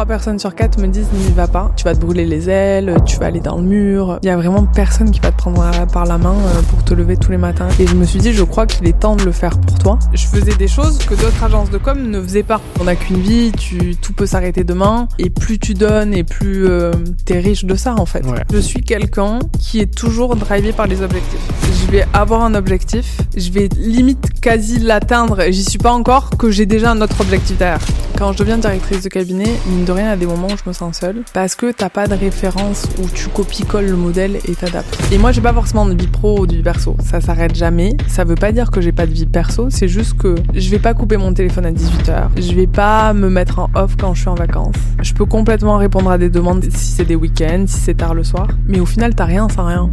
Trois personnes sur quatre me disent n'y va pas, tu vas te brûler les ailes, tu vas aller dans le mur. Il y a vraiment personne qui va te prendre par la main euh, pour te lever tous les matins. Et je me suis dit, je crois qu'il est temps de le faire pour toi. Je faisais des choses que d'autres agences de com ne faisaient pas. On n'a qu'une vie, tu, tout peut s'arrêter demain. Et plus tu donnes et plus euh, t'es riche de ça en fait. Ouais. Je suis quelqu'un qui est toujours drivé par les objectifs. Je vais avoir un objectif, je vais limite quasi l'atteindre, j'y suis pas encore, que j'ai déjà un autre objectif derrière. Quand je deviens directrice de cabinet, mine rien, à des moments où je me sens seule, parce que t'as pas de référence où tu copies-colles le modèle et t'adaptes. Et moi, j'ai pas forcément de vie pro ou de vie perso. Ça s'arrête jamais. Ça veut pas dire que j'ai pas de vie perso, c'est juste que je vais pas couper mon téléphone à 18h. Je vais pas me mettre en off quand je suis en vacances. Je peux complètement répondre à des demandes si c'est des week-ends, si c'est tard le soir. Mais au final, t'as rien sans rien.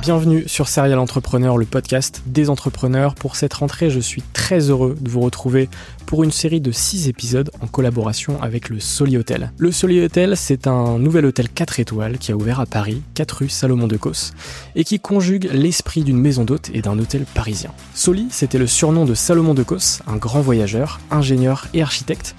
Bienvenue sur Serial Entrepreneur, le podcast des entrepreneurs. Pour cette rentrée, je suis très heureux de vous retrouver pour une série de 6 épisodes en collaboration avec le Soli Hotel. Le Soli Hotel, c'est un nouvel hôtel 4 étoiles qui a ouvert à Paris, 4 rue Salomon de Causse, et qui conjugue l'esprit d'une maison d'hôte et d'un hôtel parisien. Soli, c'était le surnom de Salomon de Causse, un grand voyageur, ingénieur et architecte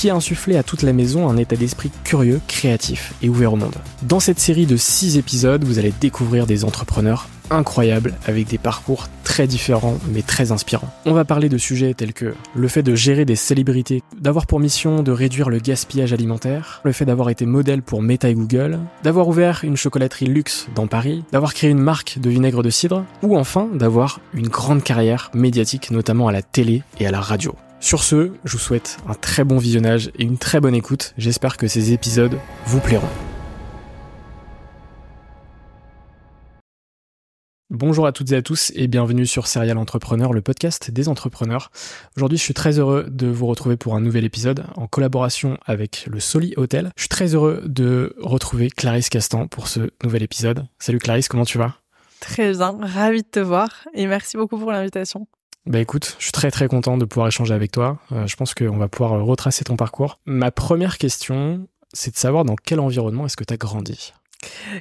qui a insufflé à toute la maison un état d'esprit curieux, créatif et ouvert au monde. Dans cette série de 6 épisodes, vous allez découvrir des entrepreneurs incroyables avec des parcours très différents mais très inspirants. On va parler de sujets tels que le fait de gérer des célébrités, d'avoir pour mission de réduire le gaspillage alimentaire, le fait d'avoir été modèle pour Meta et Google, d'avoir ouvert une chocolaterie luxe dans Paris, d'avoir créé une marque de vinaigre de cidre, ou enfin d'avoir une grande carrière médiatique notamment à la télé et à la radio. Sur ce, je vous souhaite un très bon visionnage et une très bonne écoute. J'espère que ces épisodes vous plairont. Bonjour à toutes et à tous et bienvenue sur Serial Entrepreneur, le podcast des entrepreneurs. Aujourd'hui, je suis très heureux de vous retrouver pour un nouvel épisode en collaboration avec le Soli Hotel. Je suis très heureux de retrouver Clarisse Castan pour ce nouvel épisode. Salut Clarisse, comment tu vas? Très bien, ravi de te voir et merci beaucoup pour l'invitation. Bah écoute, je suis très très content de pouvoir échanger avec toi. Euh, je pense qu'on va pouvoir euh, retracer ton parcours. Ma première question, c'est de savoir dans quel environnement est-ce que tu as grandi?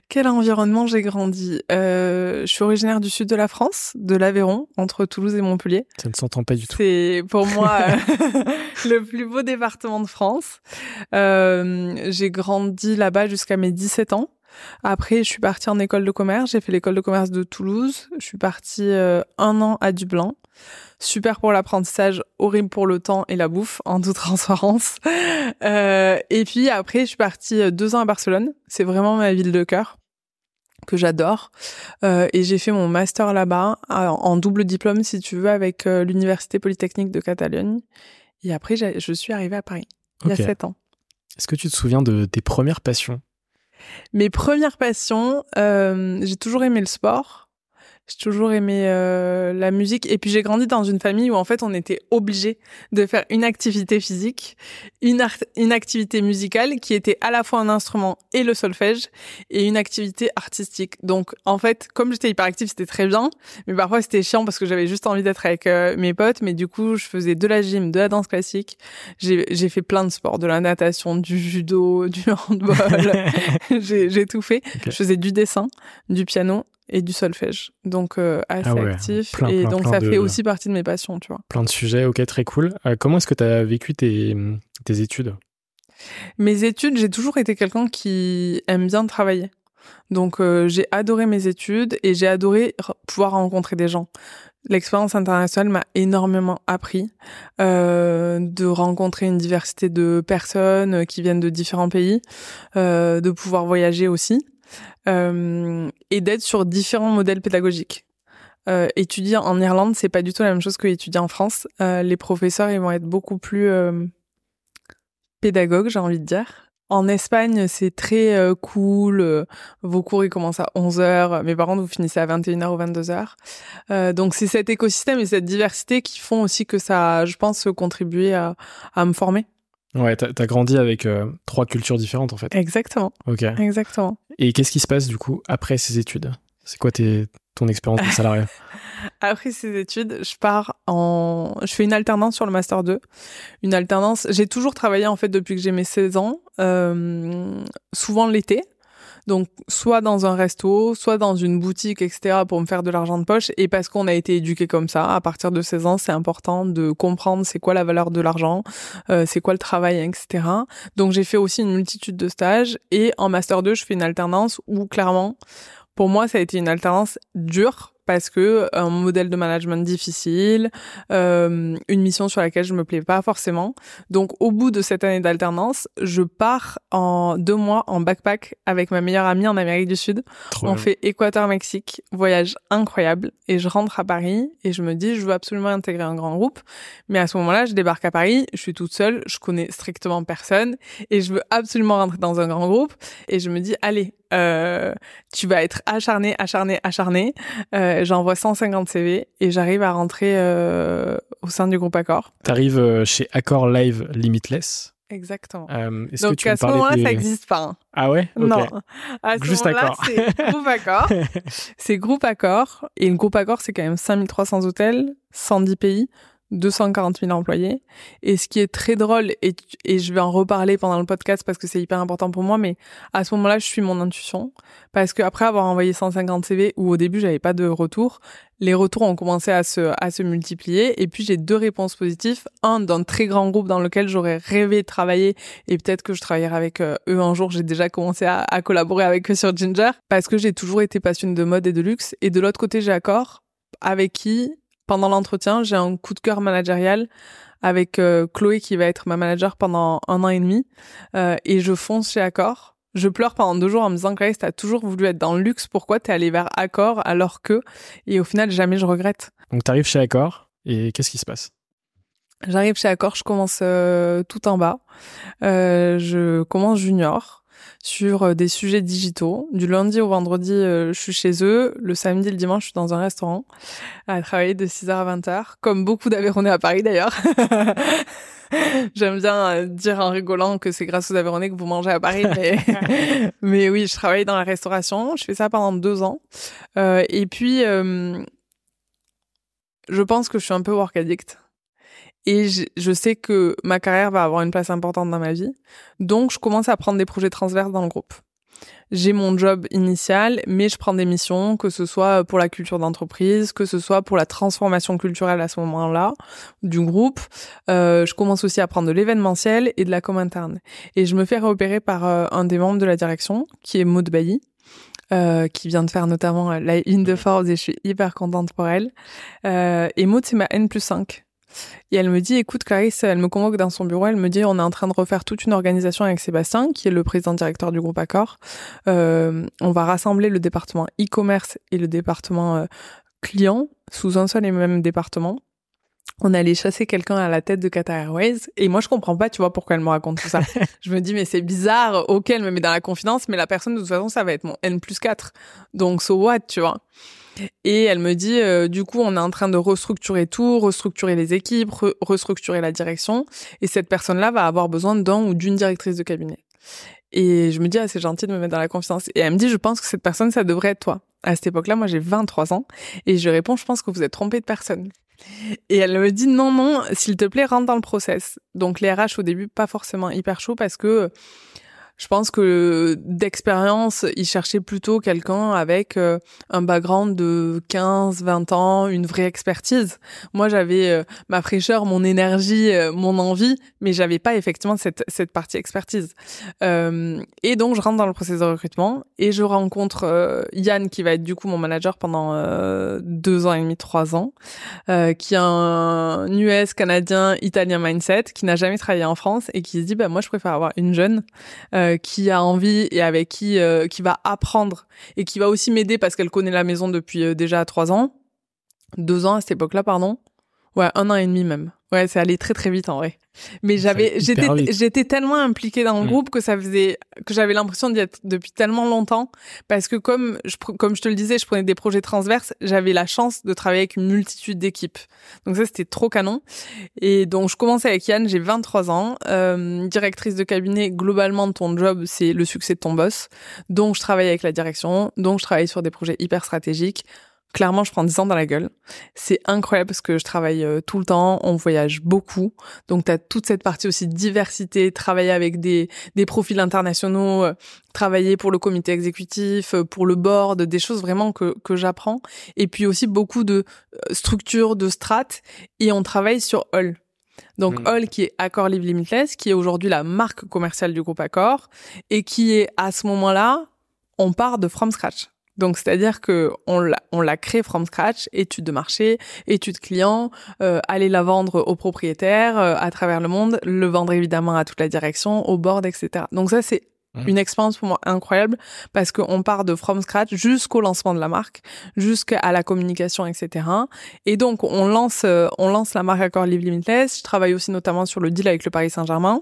Quel environnement j'ai grandi? Euh, Je suis originaire du sud de la France, de l'Aveyron, entre Toulouse et Montpellier. Ça ne s'entend pas du tout. C'est pour moi le plus beau département de France. Euh, j'ai grandi là-bas jusqu'à mes 17 ans. Après, je suis partie en école de commerce. J'ai fait l'école de commerce de Toulouse. Je suis partie euh, un an à Dublin. Super pour l'apprentissage, horrible pour le temps et la bouffe, en toute transparence. Euh, et puis après, je suis partie deux ans à Barcelone. C'est vraiment ma ville de cœur que j'adore. Euh, et j'ai fait mon master là-bas en double diplôme, si tu veux, avec euh, l'Université Polytechnique de Catalogne. Et après, je suis arrivée à Paris, il y a sept ans. Est-ce que tu te souviens de tes premières passions? Mes premières passions, euh, j'ai toujours aimé le sport. J'ai toujours aimé euh, la musique. Et puis j'ai grandi dans une famille où en fait on était obligé de faire une activité physique, une, une activité musicale qui était à la fois un instrument et le solfège et une activité artistique. Donc en fait, comme j'étais hyperactive, c'était très bien, mais parfois c'était chiant parce que j'avais juste envie d'être avec euh, mes potes, mais du coup je faisais de la gym, de la danse classique, j'ai fait plein de sports, de la natation, du judo, du handball, j'ai tout fait. Je faisais du dessin, du piano et du solfège. Donc euh, assez ah actif. et donc ça fait aussi partie de mes passions, tu vois. Plein de sujets, ok, très cool. Euh, comment est-ce que tu as vécu tes, tes études? Mes études, j'ai toujours été quelqu'un qui aime bien travailler. Donc euh, j'ai adoré mes études et j'ai adoré pouvoir rencontrer des gens. L'expérience internationale m'a énormément appris de rencontrer une diversité de personnes qui viennent de différents pays, de pouvoir voyager aussi euh, et d'être sur différents modèles pédagogiques. Euh, étudier en Irlande, c'est pas du tout la même chose que étudier en France. Euh, les professeurs, ils vont être beaucoup plus euh, pédagogues, j'ai envie de dire. En Espagne, c'est très euh, cool. Vos cours, ils commencent à 11h. Mes parents, vous finissez à 21h ou 22h. donc, c'est cet écosystème et cette diversité qui font aussi que ça, je pense, contribuer à me former. Ouais, t'as as grandi avec euh, trois cultures différentes en fait. Exactement. Ok. Exactement. Et qu'est-ce qui se passe du coup après ces études? C'est quoi tes, ton expérience de salarié? Après ces études, je pars en, je fais une alternance sur le master 2. Une alternance. J'ai toujours travaillé en fait depuis que j'ai mes 16 ans, euh, souvent l'été. Donc, soit dans un resto, soit dans une boutique, etc., pour me faire de l'argent de poche. Et parce qu'on a été éduqué comme ça, à partir de 16 ans, c'est important de comprendre c'est quoi la valeur de l'argent, euh, c'est quoi le travail, etc. Donc, j'ai fait aussi une multitude de stages. Et en Master 2, je fais une alternance où, clairement, pour moi, ça a été une alternance dure parce que euh, un modèle de management difficile, euh, une mission sur laquelle je me plais pas forcément. Donc au bout de cette année d'alternance, je pars en deux mois en backpack avec ma meilleure amie en Amérique du Sud. On fait Équateur-Mexique, voyage incroyable, et je rentre à Paris et je me dis je veux absolument intégrer un grand groupe. Mais à ce moment-là, je débarque à Paris, je suis toute seule, je connais strictement personne et je veux absolument rentrer dans un grand groupe. Et je me dis allez, euh, tu vas être acharné, acharné, acharné. Euh, J'envoie 150 CV et j'arrive à rentrer euh, au sein du groupe Accor. T'arrives euh, chez Accor Live Limitless. Exactement. Euh, Donc que tu à ce moment-là, ça n'existe pas. Hein. Ah ouais? Non. À ce Juste moment-là, c'est groupe Accor. c'est groupe Accor. Et le groupe Accor, c'est quand même 5300 hôtels, 110 pays. 240 000 employés. Et ce qui est très drôle, et, et je vais en reparler pendant le podcast parce que c'est hyper important pour moi, mais à ce moment-là, je suis mon intuition. Parce que après avoir envoyé 150 CV, où au début, j'avais pas de retour, les retours ont commencé à se, à se multiplier. Et puis, j'ai deux réponses positives. Un, d'un très grand groupe dans lequel j'aurais rêvé de travailler, et peut-être que je travaillerai avec euh, eux un jour. J'ai déjà commencé à, collaborer avec eux sur Ginger, parce que j'ai toujours été passionnée de mode et de luxe. Et de l'autre côté, j'ai Accor, avec qui pendant l'entretien, j'ai un coup de cœur managérial avec euh, Chloé qui va être ma manager pendant un an et demi euh, et je fonce chez Accor. Je pleure pendant deux jours en me disant Grace, t'as toujours voulu être dans le luxe, pourquoi t'es allée vers Accor alors que et au final jamais je regrette. Donc t'arrives chez Accor et qu'est-ce qui se passe? J'arrive chez Accor, je commence euh, tout en bas. je commence junior sur euh, des sujets digitaux. Du lundi au vendredi, euh, je suis chez eux. Le samedi le dimanche, je suis dans un restaurant à travailler de 6h à 20h, comme beaucoup d'Aveyronais à Paris d'ailleurs. J'aime bien euh, dire en rigolant que c'est grâce aux Aveyronais que vous mangez à Paris, mais, mais oui, je travaille dans la restauration. Je fais ça pendant deux ans. Euh, et puis, je pense que je suis un peu work addict et je, sais que ma carrière va avoir une place importante dans ma vie. Donc, je commence à prendre des projets transverses dans le groupe. J'ai mon job initial, mais je prends des missions, que ce soit pour la culture d'entreprise, que ce soit pour la transformation culturelle à ce moment-là du groupe. Euh, je commence aussi à prendre de l'événementiel et de la com interne. Et je me fais repérer par euh, un des membres de la direction, qui est Maud Bailly, euh, qui vient de faire notamment la une de Forbes et je suis hyper contente pour elle. Euh, et Maud, c'est ma N plus 5 Et elle me dit, écoute Clarisse, elle me convoque dans son bureau, elle me dit, on est en train de refaire toute une organisation avec Sébastien, qui est le président directeur du groupe Accor. Euh, on va rassembler le département e-commerce et le département euh, client sous un seul et même département. On allait chasser quelqu'un à la tête de Qatar Airways. Et moi je comprends pas tu vois pourquoi elle me raconte tout ça. Je me dis mais c'est bizarre ok elle me met dans la confidence mais la personne de toute façon ça va être mon N plus 4 donc so what tu vois et elle me dit euh, du coup on est en train de restructurer tout restructurer les équipes restructurer la direction. Et cette personne là va avoir besoin d'un ou d'une directrice de cabinet. Et je me dis ah c'est gentil de me mettre dans la confiance. Et elle me dit je pense que cette personne ça devrait être toi. À cette époque là moi j'ai 23 ans. Et je réponds je pense que vous êtes trompé de personne. Et elle me dit non, non, s'il te plaît, rentre dans le process. Donc les RH au début, pas forcément hyper chaud parce que je pense que d'expérience, il cherchait plutôt quelqu'un avec euh, un background de 15, 20 ans, une vraie expertise. Moi, j'avais euh, ma fraîcheur, mon énergie, euh, mon envie, mais j'avais pas effectivement cette, cette partie expertise. et donc, je rentre dans le processus de recrutement et je rencontre Yann, qui va être du coup mon manager pendant deux ans et demi, trois ans, qui a un US, canadien, italien mindset, qui n'a jamais travaillé en France et qui se dit, bah, moi, je préfère avoir une jeune euh, qui a envie et avec qui euh, qui va apprendre et qui va aussi m'aider parce qu'elle connaît la maison depuis euh, déjà trois ans, deux ans à cette époque-là, pardon. Ouais, un an et demi même. Ouais, c'est allé très très vite en vrai. Mais j'avais, j'étais, j'étais tellement impliquée dans le mm. groupe que ça faisait, que j'avais l'impression d'y être depuis tellement longtemps. Parce que comme je, comme je te le disais, je prenais des projets transverses, j'avais la chance de travailler avec une multitude d'équipes. Donc ça, c'était trop canon. Et donc, je commençais avec Yann, j'ai 23 ans, euh, directrice de cabinet. Globalement, ton job, c'est le succès de ton boss. Donc, je travaille avec la direction. Donc, je travaille sur des projets hyper stratégiques Clairement, je prends 10 ans dans la gueule. C'est incroyable parce que je travaille euh, tout le temps, on voyage beaucoup. Donc, tu as toute cette partie aussi diversité, travailler avec des, des profils internationaux, euh, travailler pour le comité exécutif, euh, pour le board, des choses vraiment que, que j'apprends. Et puis aussi beaucoup de structures, de strates. Et on travaille sur All. Donc mmh. qui est Accor Live Limitless, qui est aujourd'hui la marque commerciale du groupe Accor, et qui est à ce moment-là, on part de from scratch. Donc c'est-à-dire que on l'a on l'a créé from scratch, étude de marché, étude client, euh, aller la vendre aux propriétaires euh, à travers le monde, le vendre évidemment à toute la direction, au board, etc. Donc ça c'est Mmh. Une expérience pour moi incroyable parce qu'on part de from scratch jusqu'au lancement de la marque, jusqu'à la communication, etc. Et donc on lance, euh, on lance la marque Accord Live Limitless. Je travaille aussi notamment sur le deal avec le Paris Saint-Germain.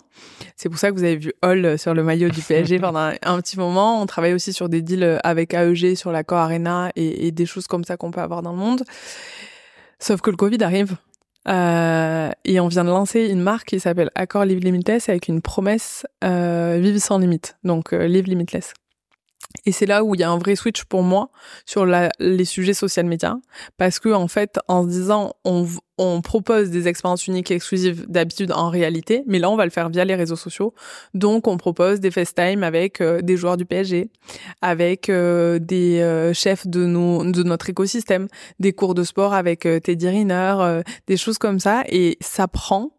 C'est pour ça que vous avez vu Hall sur le maillot du PSG pendant un petit moment. On travaille aussi sur des deals avec AEG sur l'accord Arena et, et des choses comme ça qu'on peut avoir dans le monde. Sauf que le Covid arrive. Euh, et on vient de lancer une marque qui s'appelle Accord Live Limitless avec une promesse euh, Vive sans limite, donc euh, Live Limitless. Et c'est là où il y a un vrai switch pour moi sur la, les sujets social media, parce que en fait, en se disant, on, on propose des expériences uniques et exclusives d'habitude en réalité, mais là on va le faire via les réseaux sociaux. Donc on propose des FaceTime avec euh, des joueurs du PSG, avec euh, des euh, chefs de nos de notre écosystème, des cours de sport avec Teddy Riner, des choses comme ça, et ça prend.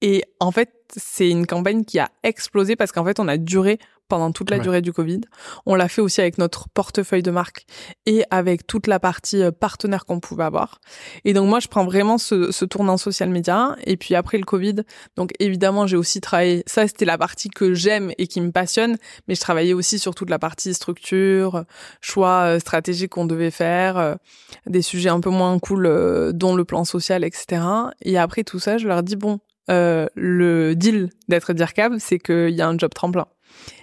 Et en fait, c'est une campagne qui a explosé parce qu'en fait, on a duré pendant toute la durée du Covid. On l'a fait aussi avec notre portefeuille de marque et avec toute la partie euh, partenaire qu'on pouvait avoir. Et donc moi, je prends vraiment ce, ce tournant social media. Et puis après le Covid, donc évidemment, j'ai aussi travaillé. Ça, c'était la partie que j'aime et qui me passionne. Mais je travaillais aussi sur toute la partie structure, choix euh, stratégiques qu'on devait faire, euh, des sujets un peu moins cool, dont le plan social, etc. Et après tout ça, je leur dis bon, euh, le deal d'être DIRCAB, c'est qu'il y a un job tremplin.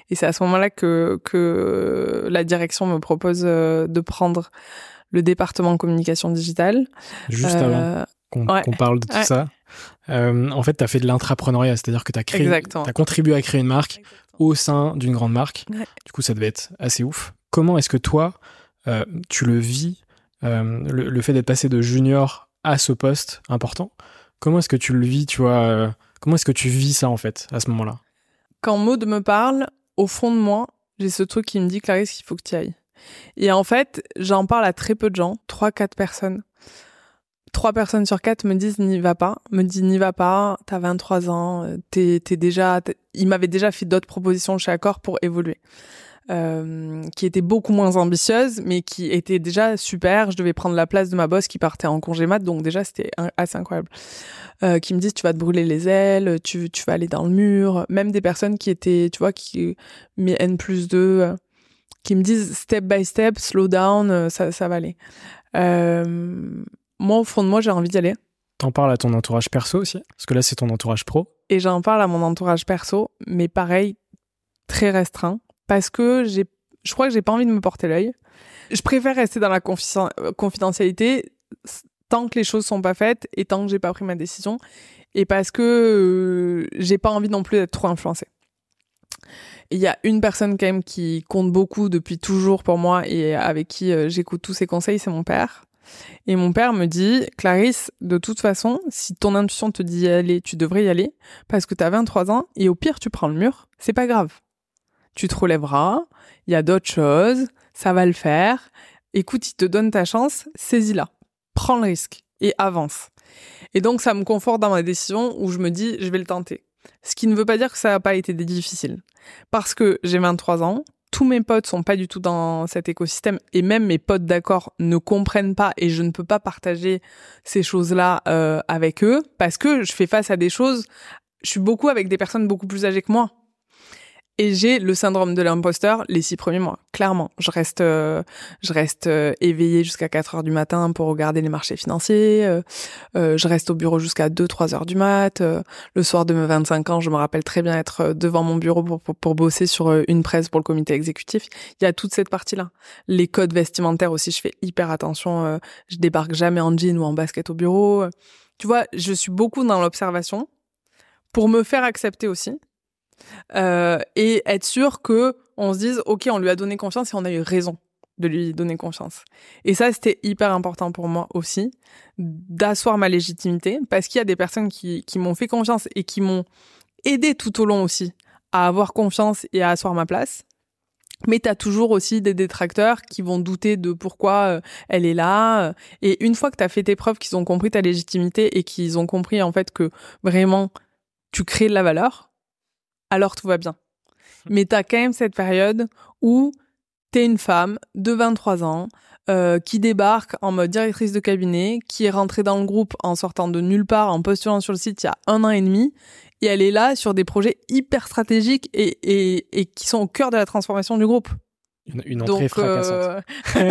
Et c'est à ce moment-là que, que la direction me propose euh, de prendre le département communication digitale. Juste avant euh, qu'on parle de tout ça, euh, en fait, tu as fait de l'intrapreneuriat, c'est-à-dire que tu as créé, as contribué à créer une marque au sein d'une grande marque. Du coup, ça devait être assez ouf. Comment est-ce que toi, tu le vis, le, le, fait d'être passé de junior à ce poste important? Comment est-ce que tu le vis, tu vois Comment est-ce que tu vis ça, en fait, à ce moment-là? Quand Maud me parle, au fond de moi, j'ai ce truc qui me dit, Clarisse, qu'il faut que tu ailles. Et en fait, j'en parle à très peu de gens, trois, quatre personnes. Trois personnes sur quatre me disent n'y va pas, me disent n'y va pas, t'as 23 ans, t'es, t'es déjà, il m'avait déjà fait d'autres propositions chez Accor pour évoluer. Euh, qui était beaucoup moins ambitieuse, mais qui était déjà super. Je devais prendre la place de ma boss qui partait en congé mat, donc déjà c'était assez incroyable. Euh, qui me disent tu vas te brûler les ailes, tu, tu vas aller dans le mur. Même des personnes qui étaient, tu vois, qui mais N plus 2, qui me disent step by step, slow down, ça, ça va aller. moi, au fond de moi, j'ai envie d'y aller. T'en parles à ton entourage perso aussi? Parce que là, c'est ton entourage pro. Et j'en parle à mon entourage perso, mais pareil, très restreint. Parce que j'ai, je crois que j'ai pas envie de me porter l'œil. Je préfère rester dans la confidentialité tant que les choses sont pas faites et tant que j'ai pas pris ma décision. Et parce que euh, j'ai pas envie non plus d'être trop influencée. Il y a une personne quand même qui compte beaucoup depuis toujours pour moi et avec qui euh, j'écoute tous ses conseils, c'est mon père. Et mon père me dit, Clarisse, de toute façon, si ton intuition te dit y aller, tu devrais y aller, parce que tu as 23 ans, et au pire, tu prends le mur, c'est pas grave. Tu te relèveras, il y a d'autres choses, ça va le faire. Écoute, il te donne ta chance, saisis-la. Prends le risque et avance. Et donc, ça me conforte dans ma décision où je me dis, je vais le tenter. Ce qui ne veut pas dire que ça n'a pas été difficile. Parce que j'ai 23 ans, tous mes potes sont pas du tout dans cet écosystème et même mes potes d'accord ne comprennent pas et je ne peux pas partager ces choses-là euh, avec eux parce que je fais face à des choses. Je suis beaucoup avec des personnes beaucoup plus âgées que moi. Et j'ai le syndrome de l'imposteur les six premiers mois. Clairement, je reste, euh, je reste euh, éveillée jusqu'à 4 heures du matin pour regarder les marchés financiers. Euh, je reste au bureau jusqu'à 2-3 heures du mat. le soir de mes 25 ans, je me rappelle très bien être devant mon bureau pour, pour, pour, bosser sur une presse pour le comité exécutif. Il y a toute cette partie-là. Les codes vestimentaires aussi, je fais hyper attention. je débarque jamais en jean ou en basket au bureau. Tu vois, je suis beaucoup dans l'observation pour me faire accepter aussi euh, et être sûr que on se dise ok on lui a donné confiance et on a eu raison de lui donner confiance. Et ça c'était hyper important pour moi aussi d'asseoir ma légitimité parce qu'il y a des personnes qui, qui m'ont fait confiance et qui m'ont aidé tout au long aussi à avoir confiance et à asseoir ma place. Mais tu as toujours aussi des détracteurs qui vont douter de pourquoi euh, elle est là. Et une fois que tu as fait tes preuves, qu'ils ont compris ta légitimité et qu'ils ont compris en fait que vraiment tu crées de la valeur, alors tout va bien. Mais tu as quand même cette période où tu es une femme de 23 ans euh, qui débarque en mode directrice de cabinet, qui est rentrée dans le groupe en sortant de nulle part, en postulant sur le site il y a un an et demi, et elle est là sur des projets hyper stratégiques et, et, et qui sont au cœur de la transformation du groupe. Une, une entrée fracassante. Euh,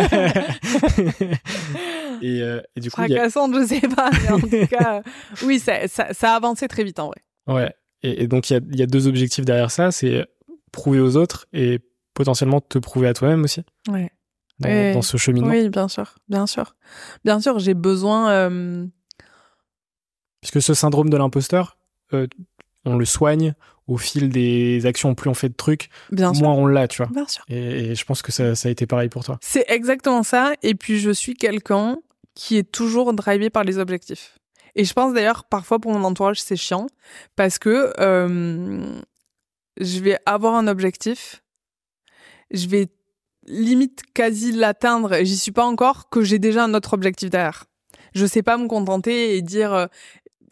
et, euh, et, du coup, fracassante, je sais pas, mais en tout cas, oui, ça, ça, ça a avancé très vite en vrai. Ouais. Et, donc, il y a, deux objectifs derrière ça. C'est prouver aux autres et potentiellement te prouver à toi-même aussi. Ouais. Dans, ce cheminement. Oui, bien sûr. Bien sûr. Bien sûr, j'ai besoin... Euh... Puisque ce syndrome de l'imposteur, euh, on le soigne au fil des actions. Plus on fait de trucs, Bien moins on l'a, tu vois. Bien sûr. Et, je pense que ça, ça, a été pareil pour toi. C'est exactement ça. Et puis, je suis quelqu'un qui est toujours drivé par les objectifs. Et je pense d'ailleurs parfois pour mon entourage c'est chiant parce que euh, je vais avoir un objectif, je vais limite quasi l'atteindre et j'y suis pas encore que j'ai déjà un autre objectif derrière. Je sais pas me contenter et dire euh,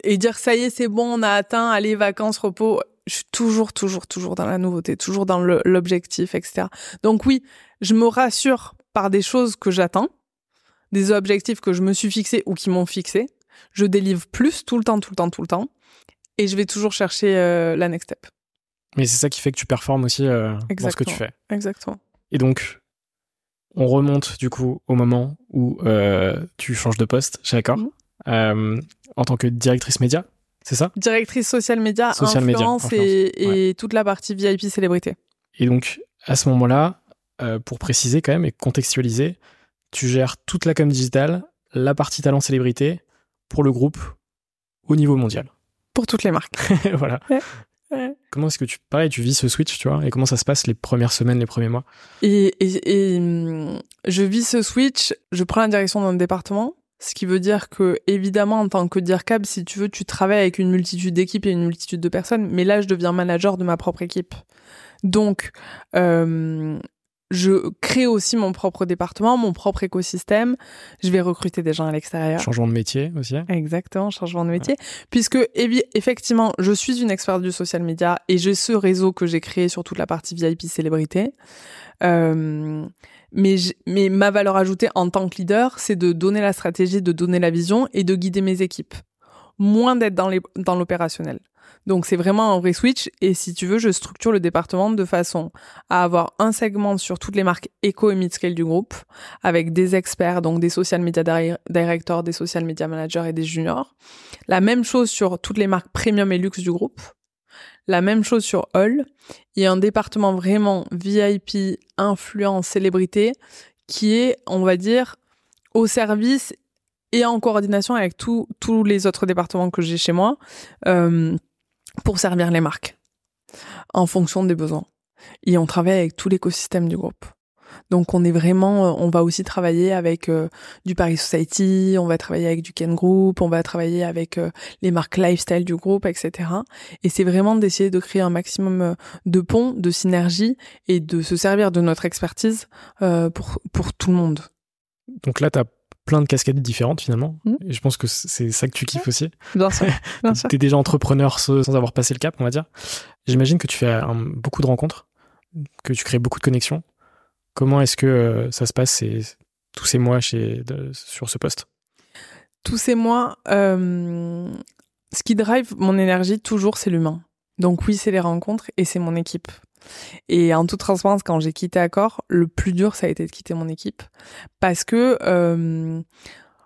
et dire ça y est c'est bon on a atteint allez vacances repos. Je suis toujours toujours toujours dans la nouveauté, toujours dans l'objectif etc. Donc oui je me rassure par des choses que j'attends, des objectifs que je me suis fixés ou qui m'ont fixé je délivre plus tout le temps, tout le temps, tout le temps. Et je vais toujours chercher euh, la next step. Mais c'est ça qui fait que tu performes aussi euh, dans ce que tu fais. Exactement. Et donc, on remonte du coup au moment où euh, tu changes de poste chez Accor mhm. en tant que directrice média, c'est ça? Directrice social média, social influence, et, et toute la partie VIP célébrité. Et donc, à ce moment-là, pour préciser quand même et contextualiser, tu gères toute la com digitale, la partie talent célébrité, pour le groupe au niveau mondial. Pour toutes les marques. voilà. Comment est-ce que tu, pareil, tu vis ce switch, tu vois, et comment ça se passe les premières semaines, les premiers mois? Et, et, hum, je vis ce switch, je prends la direction d'un département, ce qui veut dire que, évidemment, en tant que DIRCAB, si tu veux, tu travailles avec une multitude d'équipes et une multitude de personnes, mais là, je deviens manager de ma propre équipe. Donc, euh, je crée aussi mon propre département, mon propre écosystème. Je vais recruter des gens à l'extérieur. Changement de métier aussi. Exactement, changement de métier. Puisque, effectivement, je suis une experte du social media et j'ai ce réseau que j'ai créé sur toute la partie VIP célébrité. Euh, mais, mais ma valeur ajoutée en tant que leader, c'est de donner la stratégie, de donner la vision et de guider mes équipes. Moins d'être dans l'opérationnel. Donc c'est vraiment un vrai switch. Et si tu veux, je structure le département de façon à avoir un segment sur toutes les marques éco et mid-scale du groupe, avec des experts, donc des social media directors, des social media managers et des juniors. La même chose sur toutes les marques premium et luxe du groupe. La même chose sur All. Il y a un département vraiment VIP, influence, célébrité, qui est, on va dire, au service et en coordination avec tous les autres départements que j'ai chez moi. Euh, pour servir les marques en fonction des besoins. Et on travaille avec tout l'écosystème du groupe. Donc on est vraiment, euh, on va aussi travailler avec euh, du Paris Society, on va travailler avec du Ken Group, on va travailler avec euh, les marques lifestyle du groupe, etc. Et c'est vraiment d'essayer de créer un maximum de ponts, de synergie et de se servir de notre expertise pour pour tout le monde. Donc là, tu plein de casquettes différentes finalement. Et je pense que c'est ça que tu kiffes aussi. Bien sûr. tu es déjà entrepreneur sans avoir passé le cap, on va dire. J'imagine que tu fais beaucoup de rencontres, que tu crées beaucoup de connexions. Comment est-ce que euh, ça se passe tous ces mois chez, sur ce poste? Tous ces mois, euh, ce qui drive mon énergie toujours, c'est l'humain. Donc oui, c'est les rencontres et c'est mon équipe. Et en toute transparence, quand j'ai quitté Accor, le plus dur, ça a été de quitter mon équipe. Parce que, euh,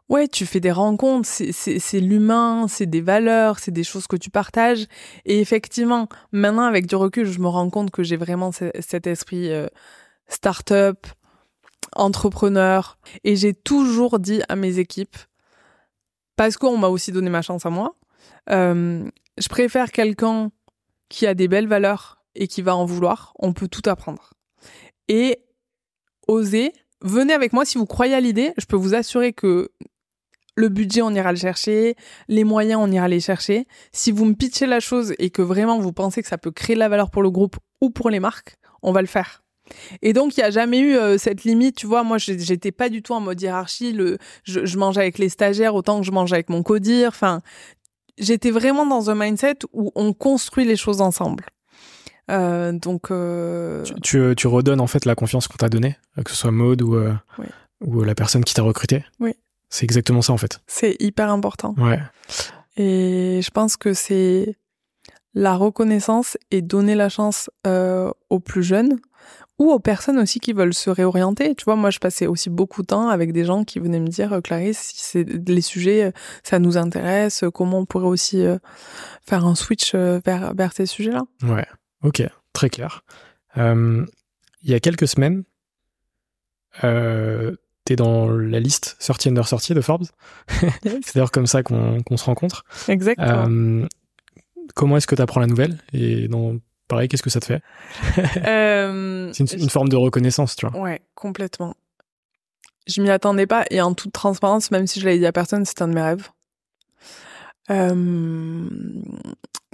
ouais, tu fais des rencontres, c'est l'humain, c'est des valeurs, c'est des choses que tu partages. Et effectivement, maintenant, avec du recul, je me rends compte que j'ai vraiment cet esprit euh, start-up, entrepreneur. Et j'ai toujours dit à mes équipes, parce qu'on m'a aussi donné ma chance à moi, euh, je préfère quelqu'un qui a des belles valeurs et qui va en vouloir, on peut tout apprendre. Et oser, venez avec moi si vous croyez à l'idée, je peux vous assurer que le budget, on ira le chercher, les moyens, on ira les chercher. Si vous me pitchez la chose et que vraiment vous pensez que ça peut créer de la valeur pour le groupe ou pour les marques, on va le faire. Et donc, il n'y a jamais eu euh, cette limite, tu vois. Moi, j'étais pas du tout en mode hiérarchie. Je, je mange avec les stagiaires autant que je mange avec mon codir. Enfin, j'étais vraiment dans un mindset où on construit les choses ensemble. Euh, donc, euh... tu, tu, redonnes en fait la confiance qu'on t'a donnée, que ce soit Maude ou, euh, ou la personne qui t'a recruté. Oui. C'est exactement ça en fait. C'est hyper important. Ouais. Et je pense que c'est la reconnaissance et donner la chance euh, aux plus jeunes ou aux personnes aussi qui veulent se réorienter. Tu vois, moi, je passais aussi beaucoup de temps avec des gens qui venaient me dire, Clarisse, si c'est les sujets, ça nous intéresse, comment on pourrait aussi faire un switch vers, vers ces sujets-là. Ouais. Ok, très clair. Euh, il y a quelques semaines, euh, tu es dans la liste sortie under sortie de Forbes. c'est d'ailleurs comme ça qu'on se rencontre. Exactement. Euh, comment est-ce que tu apprends la nouvelle? Et dans, pareil, qu'est-ce que ça te fait? C'est une, forme de reconnaissance, tu vois. Ouais, complètement. Je m'y attendais pas et en toute transparence, même si je l'avais dit à personne, c'était un de mes rêves. Euh,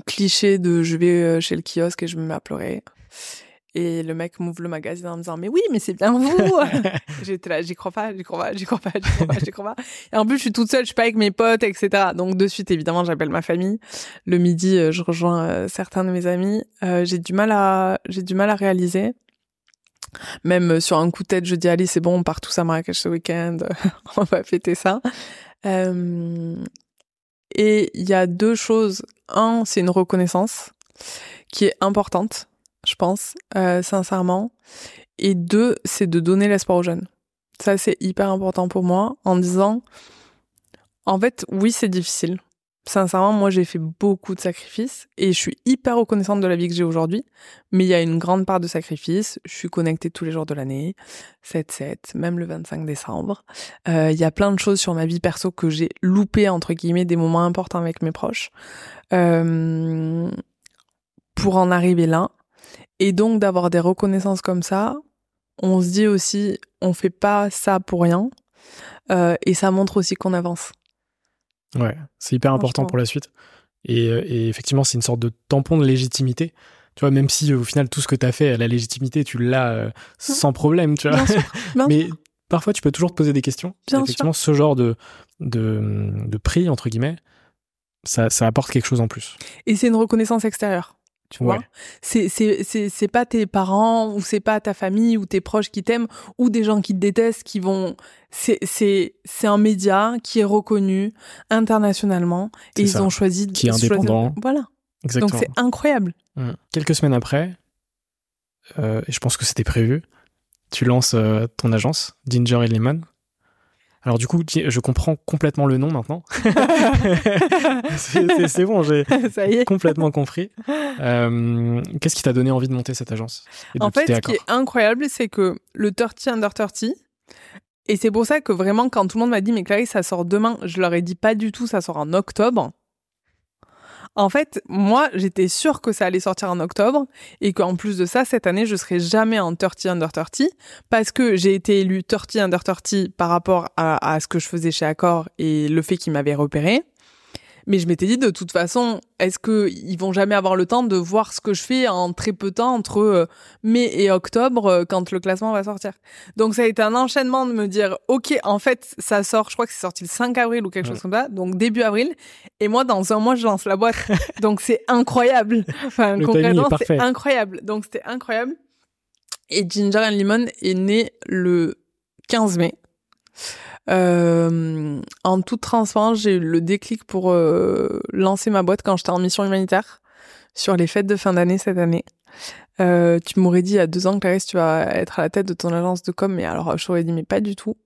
cliché de je vais euh, chez le kiosque et je me mets à pleurer. Et le mec m'ouvre le magazine en me disant mais oui mais c'est bien vous. J'étais là j'y crois pas j'y crois pas j'y crois pas j'y crois pas j'y crois pas. Et en plus je suis toute seule je suis pas avec mes potes etc. Donc de suite évidemment j'appelle ma famille. Le midi euh, je rejoins certains de mes amis. j'ai du mal à j'ai du mal à réaliser. Même sur un coup de tête je dis allez c'est bon on part tous à Marrakech ce week-end on va fêter ça. Euh, et il y a deux choses. Un, c'est une reconnaissance qui est importante, je pense, euh, sincèrement. Et deux, c'est de donner l'espoir aux jeunes. Ça, c'est hyper important pour moi en disant, en fait, oui, c'est difficile. Sincèrement, moi, j'ai fait beaucoup de sacrifices et je suis hyper reconnaissante de la vie que j'ai aujourd'hui. Mais il y a une grande part de sacrifices. Je suis connectée tous les jours de l'année, 7-7, même le 25 décembre. Euh, il y a plein de choses sur ma vie perso que j'ai loupé, entre guillemets, des moments importants avec mes proches. Euh, pour en arriver là. Et donc, d'avoir des reconnaissances comme ça, on se dit aussi, on fait pas ça pour rien. Euh, et ça montre aussi qu'on avance. Ouais, c'est hyper important pour la suite. Et, euh, et effectivement, c'est une sorte de tampon de légitimité. Tu vois, même si au final tout ce que tu as fait, la légitimité, tu l'as sans problème, tu vois. Mais parfois tu peux toujours te poser des questions. Effectivement, ce genre de, de, de prix, entre guillemets, ça, ça apporte quelque chose en plus. Et c'est une reconnaissance extérieure tu vois. C'est c'est c'est c'est pas tes parents ou c'est pas ta famille ou tes proches qui t'aiment ou des gens qui te détestent qui vont c'est c'est c'est un média qui est reconnu internationalement et ils ont choisi qui est indépendant. Voilà. Exactement. Donc c'est incroyable. Mmh. Quelques semaines après euh, et je pense que c'était prévu, tu lances euh, ton agence Ginger et Lemon alors du coup, je comprends complètement le nom maintenant. c'est bon, j'ai complètement compris. Euh, qu'est-ce qui t'a donné envie de monter cette agence En fait, ce qui est incroyable, c'est que le 30 Under 30, et c'est pour ça que vraiment, quand tout le monde m'a dit, mais Clarisse, ça sort demain, je leur ai dit pas du tout, ça sort en octobre. En fait, moi, j'étais sûre que ça allait sortir en octobre et qu'en plus de ça, cette année, je serais jamais en 30 under 30 parce que j'ai été élue 30 under 30 par rapport à, à ce que je faisais chez Accor et le fait qu'ils m'avaient repéré. Mais je m'étais dit de toute façon, est-ce que ils vont jamais avoir le temps de voir ce que je fais en très peu de temps entre euh, mai et octobre euh, quand le classement va sortir? Donc ça a été un enchaînement de me dire OK, en fait, ça sort, je crois que c'est sorti le 5 avril ou quelque chose comme ça, donc début avril et moi dans un mois je lance la boîte. donc c'est incroyable. Enfin concrètement, c'est incroyable. Donc c'était incroyable. Et Ginger and Lemon est né le 15 mai. Euh, en toute transparence, j'ai eu le déclic pour euh, lancer ma boîte quand j'étais en mission humanitaire sur les fêtes de fin d'année cette année. Euh, tu m'aurais dit il y a deux ans, Clarisse, tu vas être à la tête de ton agence de com, mais alors je t'aurais dit mais pas du tout.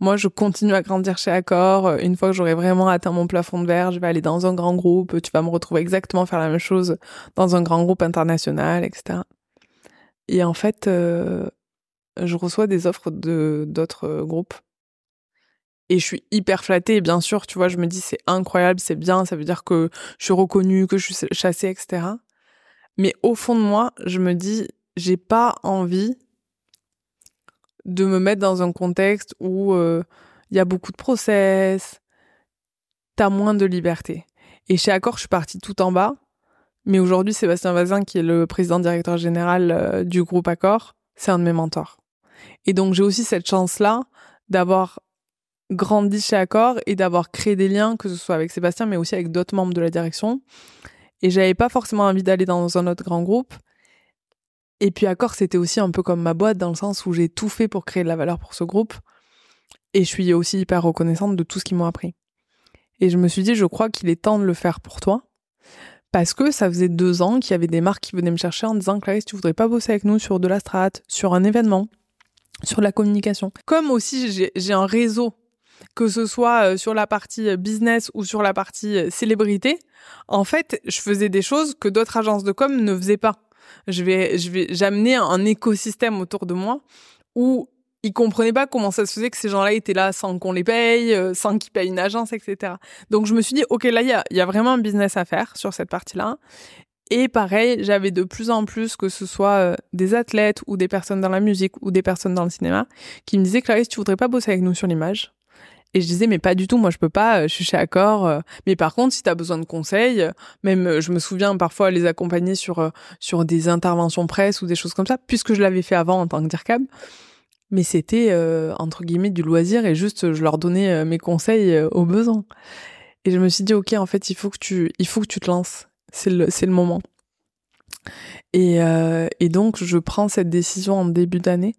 Moi, je continue à grandir chez Accor. Une fois que j'aurai vraiment atteint mon plafond de verre, je vais aller dans un grand groupe. Tu vas me retrouver exactement faire la même chose dans un grand groupe international, etc. Et en fait, euh, je reçois des offres de d'autres groupes et je suis hyper flattée. Bien sûr, tu vois, je me dis c'est incroyable, c'est bien, ça veut dire que je suis reconnue, que je suis chassée, etc. Mais au fond de moi, je me dis j'ai pas envie de me mettre dans un contexte où euh, il y a beaucoup de process, t'as moins de liberté. Et chez Accor, je suis partie tout en bas. Mais aujourd'hui, Sébastien Vazin, qui est le président directeur général euh, du groupe Accor, c'est un de mes mentors. Et donc, j'ai aussi cette chance-là d'avoir grandi chez Accor et d'avoir créé des liens, que ce soit avec Sébastien, mais aussi avec d'autres membres de la direction. Et j'avais pas forcément envie d'aller dans un autre grand groupe. Et puis Accor, c'était aussi un peu comme ma boîte, dans le sens où j'ai tout fait pour créer de la valeur pour ce groupe. Et je suis aussi hyper reconnaissante de tout ce qu'ils m'ont appris. Et je me suis dit, je crois qu'il est temps de le faire pour toi. Parce que ça faisait deux ans qu'il y avait des marques qui venaient me chercher en disant, Clarisse, tu voudrais pas bosser avec nous sur de la strat, sur un événement, sur la communication. Comme aussi j'ai un réseau que ce soit euh, sur la partie euh, business ou sur la partie euh, célébrité, en fait, je faisais des choses que d'autres agences de com ne faisaient pas. Je vais, je vais, j'amenais un écosystème autour de moi où ils comprenaient pas comment ça se faisait que ces gens-là étaient là sans qu'on les paye, sans qu'ils payent une agence, etc. Donc je me suis dit, ok, là il y a, y a vraiment un business à faire sur cette partie-là. Et pareil, j'avais de plus en plus, que ce soit des athlètes ou des personnes dans la musique ou des personnes dans le cinéma, qui me disaient, Clarisse, tu voudrais pas bosser avec nous sur l'image? Et je disais, mais pas du tout, moi je peux pas, euh, je suis chez. Euh. Mais par contre, si tu as besoin de conseils, euh, même je me souviens parfois les accompagner sur, sur des interventions presse ou des choses comme ça, puisque je l'avais fait avant en tant que DIRCAB. Mais c'était, entre guillemets, du loisir et juste je leur donnais mes conseils aux besoins. Et je me suis dit, ok, en fait, il faut que tu, il faut que tu te lances. C'est le, c'est le moment. Et, et donc, je prends cette décision en début d'année.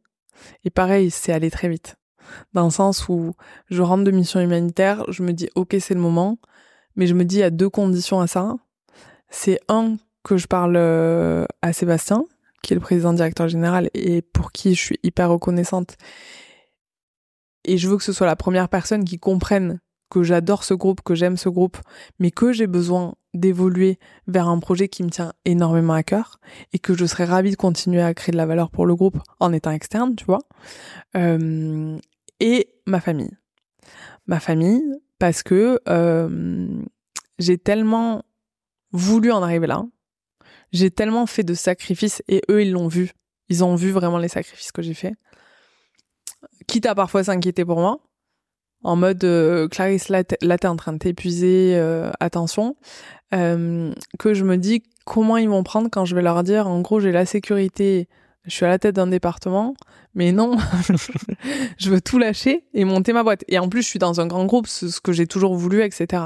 Et pareil, c'est allé très vite dans le sens où je rentre de mission humanitaire, je me dis ok c'est le moment, mais je me dis il y a deux conditions à ça. C'est un que je parle euh, à Sébastien, qui est le président directeur général et pour qui je suis hyper reconnaissante. Et je veux que ce soit la première personne qui comprenne que j'adore ce groupe, que j'aime ce groupe, mais que j'ai besoin d'évoluer vers un projet qui me tient énormément à cœur et que je serais ravie de continuer à créer de la valeur pour le groupe en étant externe, tu vois. Euh, et ma famille. Ma famille, parce que euh, j'ai tellement voulu en arriver là, j'ai tellement fait de sacrifices et eux, ils l'ont vu. Ils ont vu vraiment les sacrifices que j'ai faits. Quitte à parfois s'inquiéter pour moi, en mode euh, Clarisse, là, t'es en train de t'épuiser, euh, attention, que je me dis comment ils vont prendre quand je vais leur dire, en gros, j'ai la sécurité, je suis à la tête d'un département, mais non, je veux tout lâcher et monter ma boîte. Et en plus, je suis dans un grand groupe, ce que j'ai toujours voulu, etc.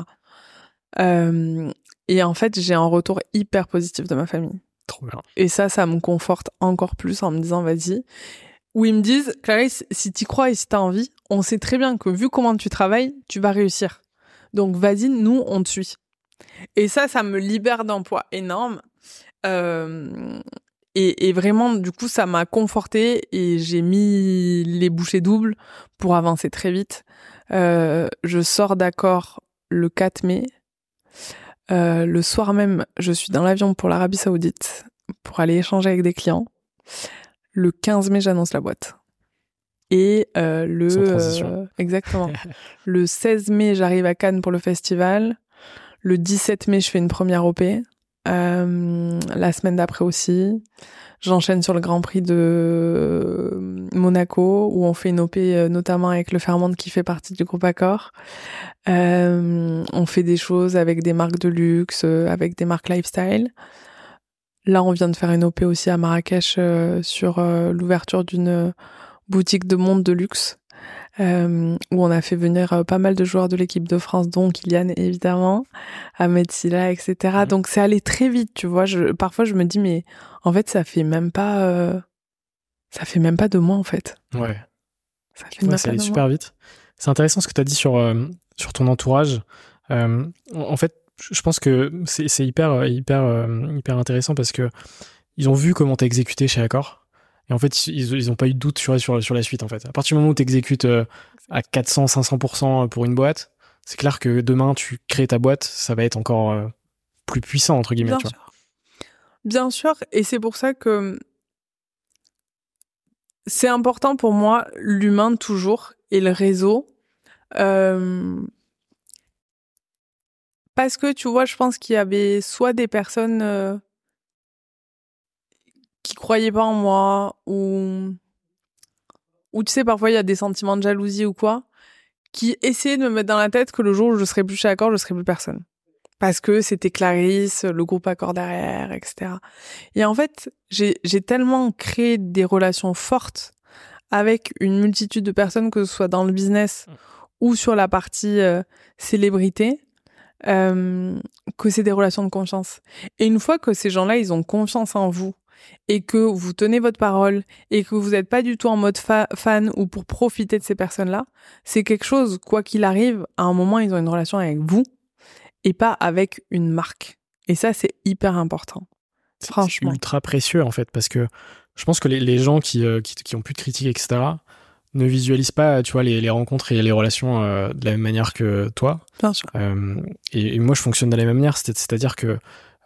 Euh, et en fait, j'ai un retour hyper positif de ma famille. Trop bien. Et ça, ça me conforte encore plus en me disant, vas-y. Où ils me disent, Clarisse, si tu crois et si tu as envie, on sait très bien que vu comment tu travailles, tu vas réussir. Donc vas-y, nous, on te suit. Et ça, ça me libère d'un poids énorme. Euh, et, vraiment, du coup, ça m'a conforté et j'ai mis les bouchées doubles pour avancer très vite. Euh, je sors d'accord le 4 mai. Euh, le soir même, je suis dans l'avion pour l'Arabie Saoudite pour aller échanger avec des clients. Le 15 mai, j'annonce la boîte. Et euh, le exactement. le 16 mai, j'arrive à Cannes pour le festival. Le 17 mai, je fais une première OP. Euh, la semaine d'après aussi. J'enchaîne sur le Grand Prix de Monaco où on fait une OP euh, notamment avec le Fairmont qui fait partie du groupe Accor. Euh, on fait des choses avec des marques de luxe, euh, avec des marques lifestyle. Là, on vient de faire une OP aussi à Marrakech sur l'ouverture d'une boutique de monde de luxe euh, où on a fait venir euh, pas mal de joueurs de l'équipe de France, dont Kylian évidemment, Ahmed Silla, etc. Mhm. Donc c'est allé très vite, tu vois. Je, parfois je me dis mais en fait ça fait même pas, euh, ça fait même pas de mois en fait. Ouais. Ça fait ça allait super vite. C'est intéressant ce que tu as dit sur sur ton entourage. en fait, je pense que c'est hyper hyper hyper intéressant parce que ils ont vu comment t'as exécuté chez Accor. Et en fait, ils n'ont pas eu de doute sur, sur, sur, la suite, en fait. À partir du moment où tu exécutes euh, à 400, 500% pour une boîte, c'est clair que demain, tu crées ta boîte, ça va être encore euh, plus puissant, entre guillemets. Bien sûr. Bien sûr, et c'est pour ça que c'est important pour moi, l'humain toujours, et le réseau. Euh, parce que, tu vois, je pense qu'il y avait soit des personnes qui croyaient pas en moi ou ou tu sais parfois il y a des sentiments de jalousie ou quoi qui essayaient de me mettre dans la tête que le jour où je serai plus chez Accor, je serai plus personne. Parce que c'était Clarisse, le groupe Accor derrière, etc. Et en fait, j'ai tellement créé des relations fortes avec une multitude de personnes, que ce soit dans le business mm. ou sur la partie euh, célébrité, euh, que c'est des relations de confiance. Et une fois que ces gens-là, ils ont confiance en vous et que vous tenez votre parole et que vous n'êtes pas du tout en mode fan ou pour profiter de ces personnes-là, c'est quelque chose, quoi qu'il arrive, à un moment, ils ont une relation avec vous et pas avec une marque. Et ça, c'est hyper important. Franchement. C'est ultra précieux, en fait, parce que je pense que les, gens qui, euh, qui, qui, ont plus de critiques, etc., ne visualisent pas, tu vois, les, les rencontres et les relations euh, de la même manière que toi. Bien sûr. Euh, et, et, moi, je fonctionne de la même manière, c'est-à-dire que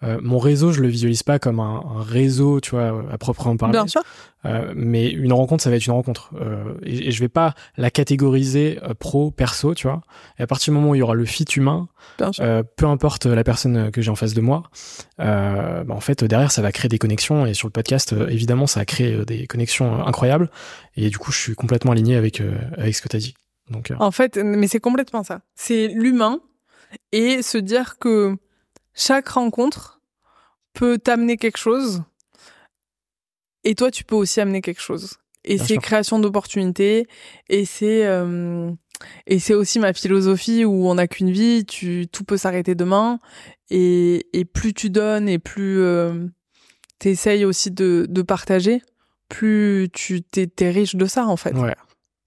euh, mon réseau, je le visualise pas comme un, réseau, tu vois, à proprement parler. Bien sûr. Euh, mais une rencontre, ça va être une rencontre. Euh, et, et, je vais pas la catégoriser pro, perso, tu vois. Et à partir du moment où il y aura le fit humain, peu importe la personne que j'ai en face de moi, bah, en fait, derrière, ça va créer des connexions. Et sur le podcast, évidemment, ça a créé des connexions incroyables. Et du coup, je suis complètement aligné avec, avec ce que tu as dit. Donc, En fait, mais c'est complètement ça. C'est l'humain et se dire que chaque rencontre peut t'amener quelque chose et toi tu peux aussi amener quelque chose. Et c'est création d'opportunités et c'est euh, et c'est aussi ma philosophie où on n'a qu'une vie, tu tout peut s'arrêter demain et, et plus tu donnes et plus euh, tu essayes aussi de, de partager, plus tu t'es, es riche de ça en fait. Ouais.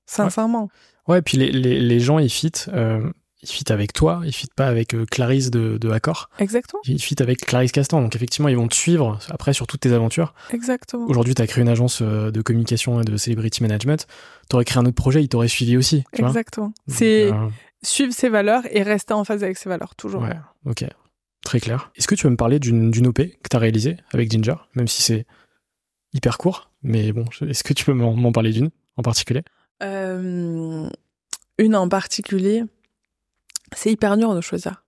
Sincèrement. Ouais, et puis les, les, les gens ils fit euh, il fit avec toi, il fit pas avec euh, Clarisse de, de Accor. Exactement. Il fit avec Clarisse Castan. Donc effectivement, ils vont te suivre après sur toutes tes aventures. Exactement. Aujourd'hui, tu as créé une agence euh, de communication et de celebrity management. Tu aurais créé un autre projet, il t'aurait suivi aussi. Tu Exactement. C'est euh, suivre ses valeurs et rester en phase avec ses valeurs, toujours. Ouais, ok. Très clair. Est-ce que tu veux me parler d'une OP que tu as réalisée avec Ginger, même si c'est hyper court, mais bon, est-ce que tu peux m'en parler d'une en particulier? Une en particulier? C'est hyper dur de choisir.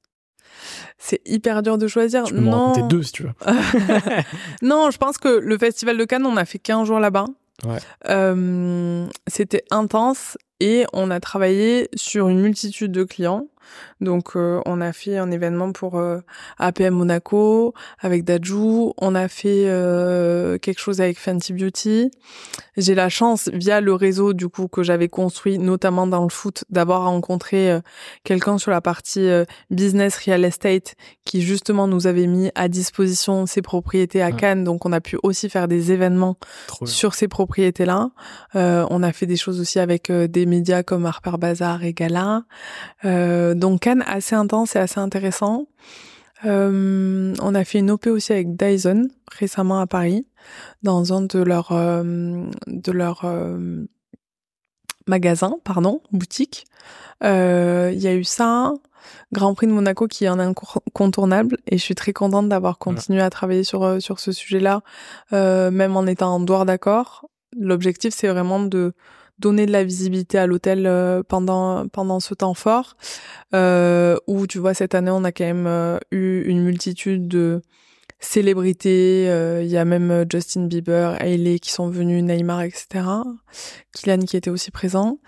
C'est hyper dur de choisir. Tu peux non. deux si tu veux. non, je pense que le festival de Cannes, on a fait 15 jours là-bas. Ouais. Euh, c'était intense et on a travaillé sur une multitude de clients. Donc on a fait un événement pour APM Monaco avec Dajou, on a fait quelque chose avec Fenty Beauty. J'ai la chance via le réseau du coup que j'avais construit notamment dans le foot d'avoir rencontré quelqu'un sur la partie business real estate qui justement nous avait mis à disposition ses propriétés à Cannes donc on a pu aussi faire des événements sur ces propriétés-là. Euh, on a fait des choses aussi avec euh, des médias comme Harper Bazaar et Gala. Euh, donc Cannes assez intense et assez intéressant. on a fait une OP aussi avec Dyson récemment à Paris dans un de leurs de leurs magasins, pardon, boutiques. Il y a eu ça. Grand Prix de Monaco qui est un incontournable et je suis très contente d'avoir continué à travailler sur euh, sur ce sujet-là, euh, même en étant en dehors d'accord. L'objectif c'est vraiment de donner de la visibilité à l'hôtel euh, pendant pendant ce temps fort. Euh, où tu vois cette année on a quand même euh, eu une multitude de célébrités. Il y a même Justin Bieber Hailey qui sont venus Neymar etc Kylian qui était aussi présent.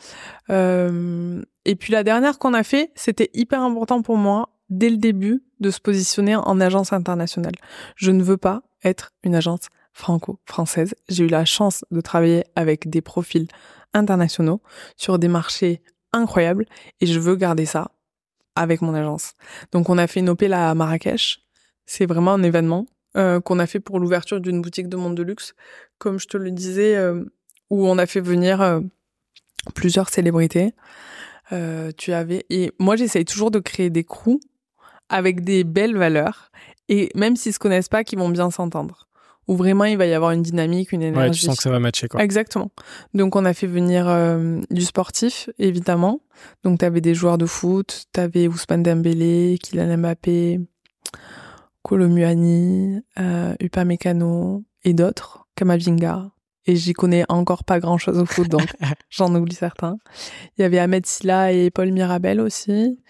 Euh, et puis la dernière qu'on a fait, c'était hyper important pour moi dès le début de se positionner en agence internationale. Je ne veux pas être une agence franco-française. J'ai eu la chance de travailler avec des profils internationaux sur des marchés incroyables et je veux garder ça avec mon agence. Donc on a fait une OP là à Marrakech. C'est vraiment un événement euh, qu'on a fait pour l'ouverture d'une boutique de monde de luxe, comme je te le disais, euh, où on a fait venir euh, plusieurs célébrités. Tu avais et moi j'essaye toujours de créer des crews avec des belles valeurs et même s'ils se connaissent pas, qui vont bien s'entendre. Où vraiment il va y avoir une dynamique, une énergie. Ouais, tu sens que ça va matcher quoi. Exactement. Donc on a fait venir euh, du sportif évidemment. Donc tu avais des joueurs de foot, tu avais Ousmane Dembélé, Kylian Mbappé, Colomuani, euh, Upamecano et d'autres, Kamavinga, et j'y connais encore pas grand chose au foot, donc j'en oublie certains. Il y avait Ahmed Silla et Paul Mirabel aussi.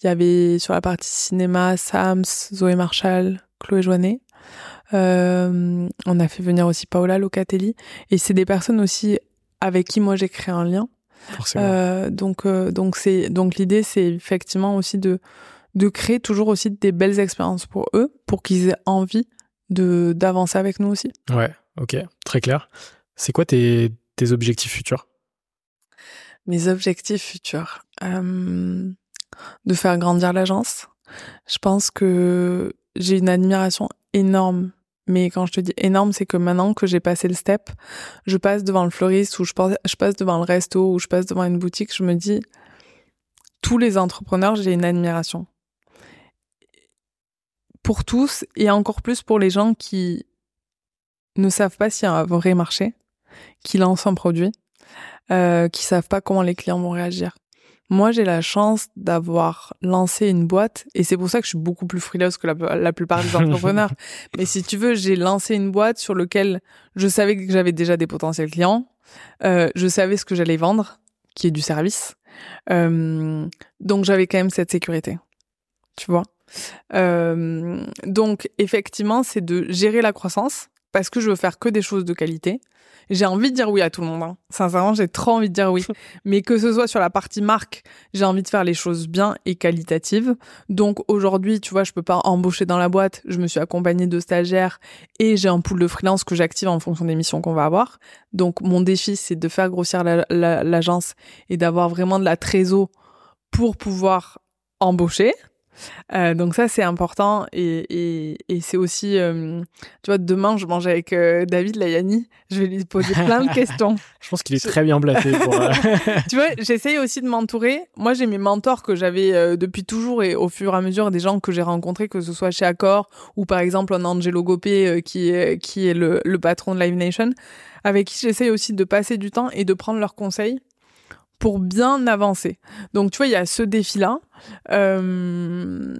Il y avait sur la partie cinéma Sams, Zoé Marshall, Chloé Joannet. Euh, on a fait venir aussi Paola Locatelli. Et c'est des personnes aussi avec qui moi j'ai créé un lien. Euh, donc euh, donc c'est donc l'idée c'est effectivement aussi de de créer toujours aussi des belles expériences pour eux pour qu'ils aient envie de d'avancer avec nous aussi. Ouais, ok, très clair. C'est quoi tes, objectifs futurs? Mes objectifs futurs De faire grandir l'agence. Je pense que j'ai une admiration énorme. Mais quand je te dis énorme, c'est que maintenant que j'ai passé le step, je passe devant le fleuriste ou je passe, devant le resto ou je passe devant une boutique, je me dis, tous les entrepreneurs, j'ai une admiration. Pour tous et encore plus pour les gens qui ne savent pas s'il y a un vrai marché qui lancent un produit, euh, qui savent pas comment les clients vont réagir. Moi, j'ai la chance d'avoir lancé une boîte et c'est pour ça que je suis beaucoup plus frileuse que la, plupart des entrepreneurs. Mais si tu veux, j'ai lancé une boîte sur laquelle je savais que j'avais déjà des potentiels clients, euh, je savais ce que j'allais vendre, qui est du service. Euh, donc j'avais quand même cette sécurité, tu vois? Euh, donc effectivement, c'est de gérer la croissance parce que je veux faire que des choses de qualité. J'ai envie de dire oui à tout le monde. Hein. Sincèrement, j'ai trop envie de dire oui. Mais que ce soit sur la partie marque, j'ai envie de faire les choses bien et qualitatives. Donc aujourd'hui, tu vois, je peux pas embaucher dans la boîte. Je me suis accompagnée de stagiaires et j'ai un pool de freelance que j'active en fonction des missions qu'on va avoir. Donc mon défi, c'est de faire grossir l'agence et d'avoir vraiment de la trésor pour pouvoir embaucher. Euh, donc ça c'est important et, et, et c'est aussi, euh, tu vois, demain je mange avec euh, David Layani, je vais lui poser plein de questions. je pense qu'il est très bien placé pour. tu vois, j'essaye aussi de m'entourer. Moi j'ai mes mentors que j'avais depuis toujours et au fur et à mesure des gens que j'ai rencontrés, que ce soit chez Accor ou par exemple un Angelo Gopé qui est qui est le, le patron de Live Nation, avec qui j'essaye aussi de passer du temps et de prendre leurs conseils pour bien avancer. Donc tu vois, il y a ce défi-là. Euh,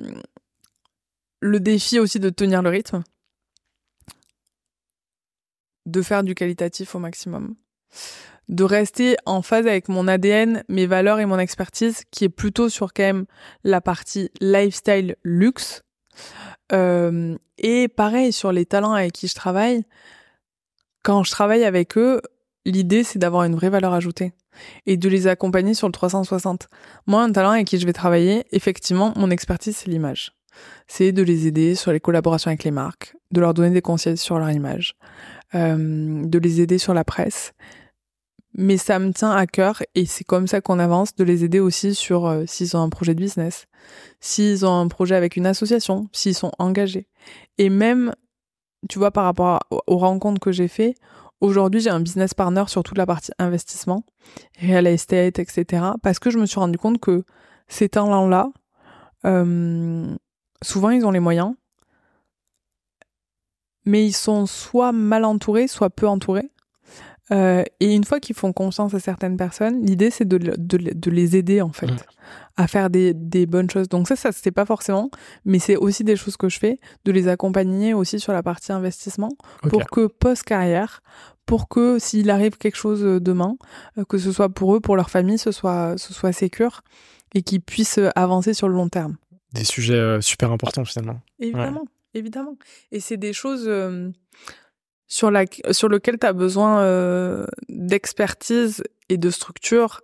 le défi aussi de tenir le rythme. De faire du qualitatif au maximum. De rester en phase avec mon ADN, mes valeurs et mon expertise, qui est plutôt sur quand même la partie lifestyle luxe. Euh, et pareil sur les talents avec qui je travaille. Quand je travaille avec eux, l'idée, c'est d'avoir une vraie valeur ajoutée et de les accompagner sur le 360. Moi, un talent avec qui je vais travailler, effectivement, mon expertise, c'est l'image. C'est de les aider sur les collaborations avec les marques, de leur donner des conseils sur leur image, euh, de les aider sur la presse. Mais ça me tient à cœur et c'est comme ça qu'on avance, de les aider aussi sur euh, s'ils ont un projet de business, s'ils ont un projet avec une association, s'ils sont engagés. Et même, tu vois, par rapport aux rencontres que j'ai fait, Aujourd'hui, j'ai un business partner sur toute la partie investissement, real estate, etc. Parce que je me suis rendu compte que ces talents-là, euh, souvent ils ont les moyens, mais ils sont soit mal entourés, soit peu entourés. Euh, et une fois qu'ils font confiance à certaines personnes, l'idée c'est de, de, de, les aider en fait mmh. à faire des, des, bonnes choses. Donc ça, ça c'est pas forcément, mais c'est aussi des choses que je fais, de les accompagner aussi sur la partie investissement pour que post carrière, pour que s'il arrive quelque chose euh, demain, euh, que ce soit pour eux, pour leur famille, ce soit ce soit sécure et qu'ils puissent avancer sur le long terme. Des sujets super importants finalement. Évidemment, évidemment. Et c'est des choses sur, la, sur lequel tu as besoin euh, d'expertise et de structure.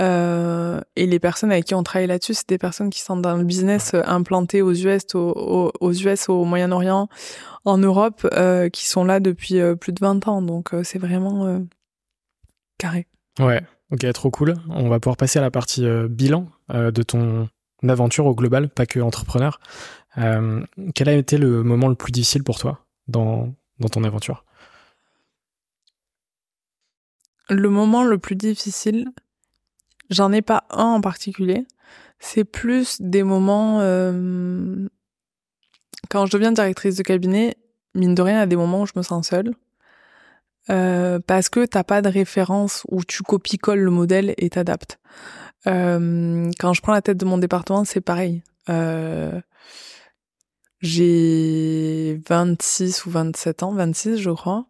Euh, et les personnes avec qui on travaille là-dessus, c'est des personnes qui sont dans le business euh, implanté aux US, au, aux US, au Moyen-Orient, en Europe, euh, qui sont là depuis plus de 20 ans. Donc c'est vraiment carré. Ouais, ok, trop cool. On va pouvoir passer à la partie bilan de ton aventure au global, pas que entrepreneur. quel a été le moment le plus difficile pour toi dans, dans ton aventure Le moment le plus difficile, j'en ai pas un en particulier. C'est plus des moments euh, quand je deviens directrice de cabinet, mine de rien, à des moments où je me sens seule. Euh, parce que t'as pas de référence où tu copies-colles le modèle et t'adaptes. Euh, quand je prends la tête de mon département, c'est pareil. J'ai 26 ou 27 ans, 26 je crois.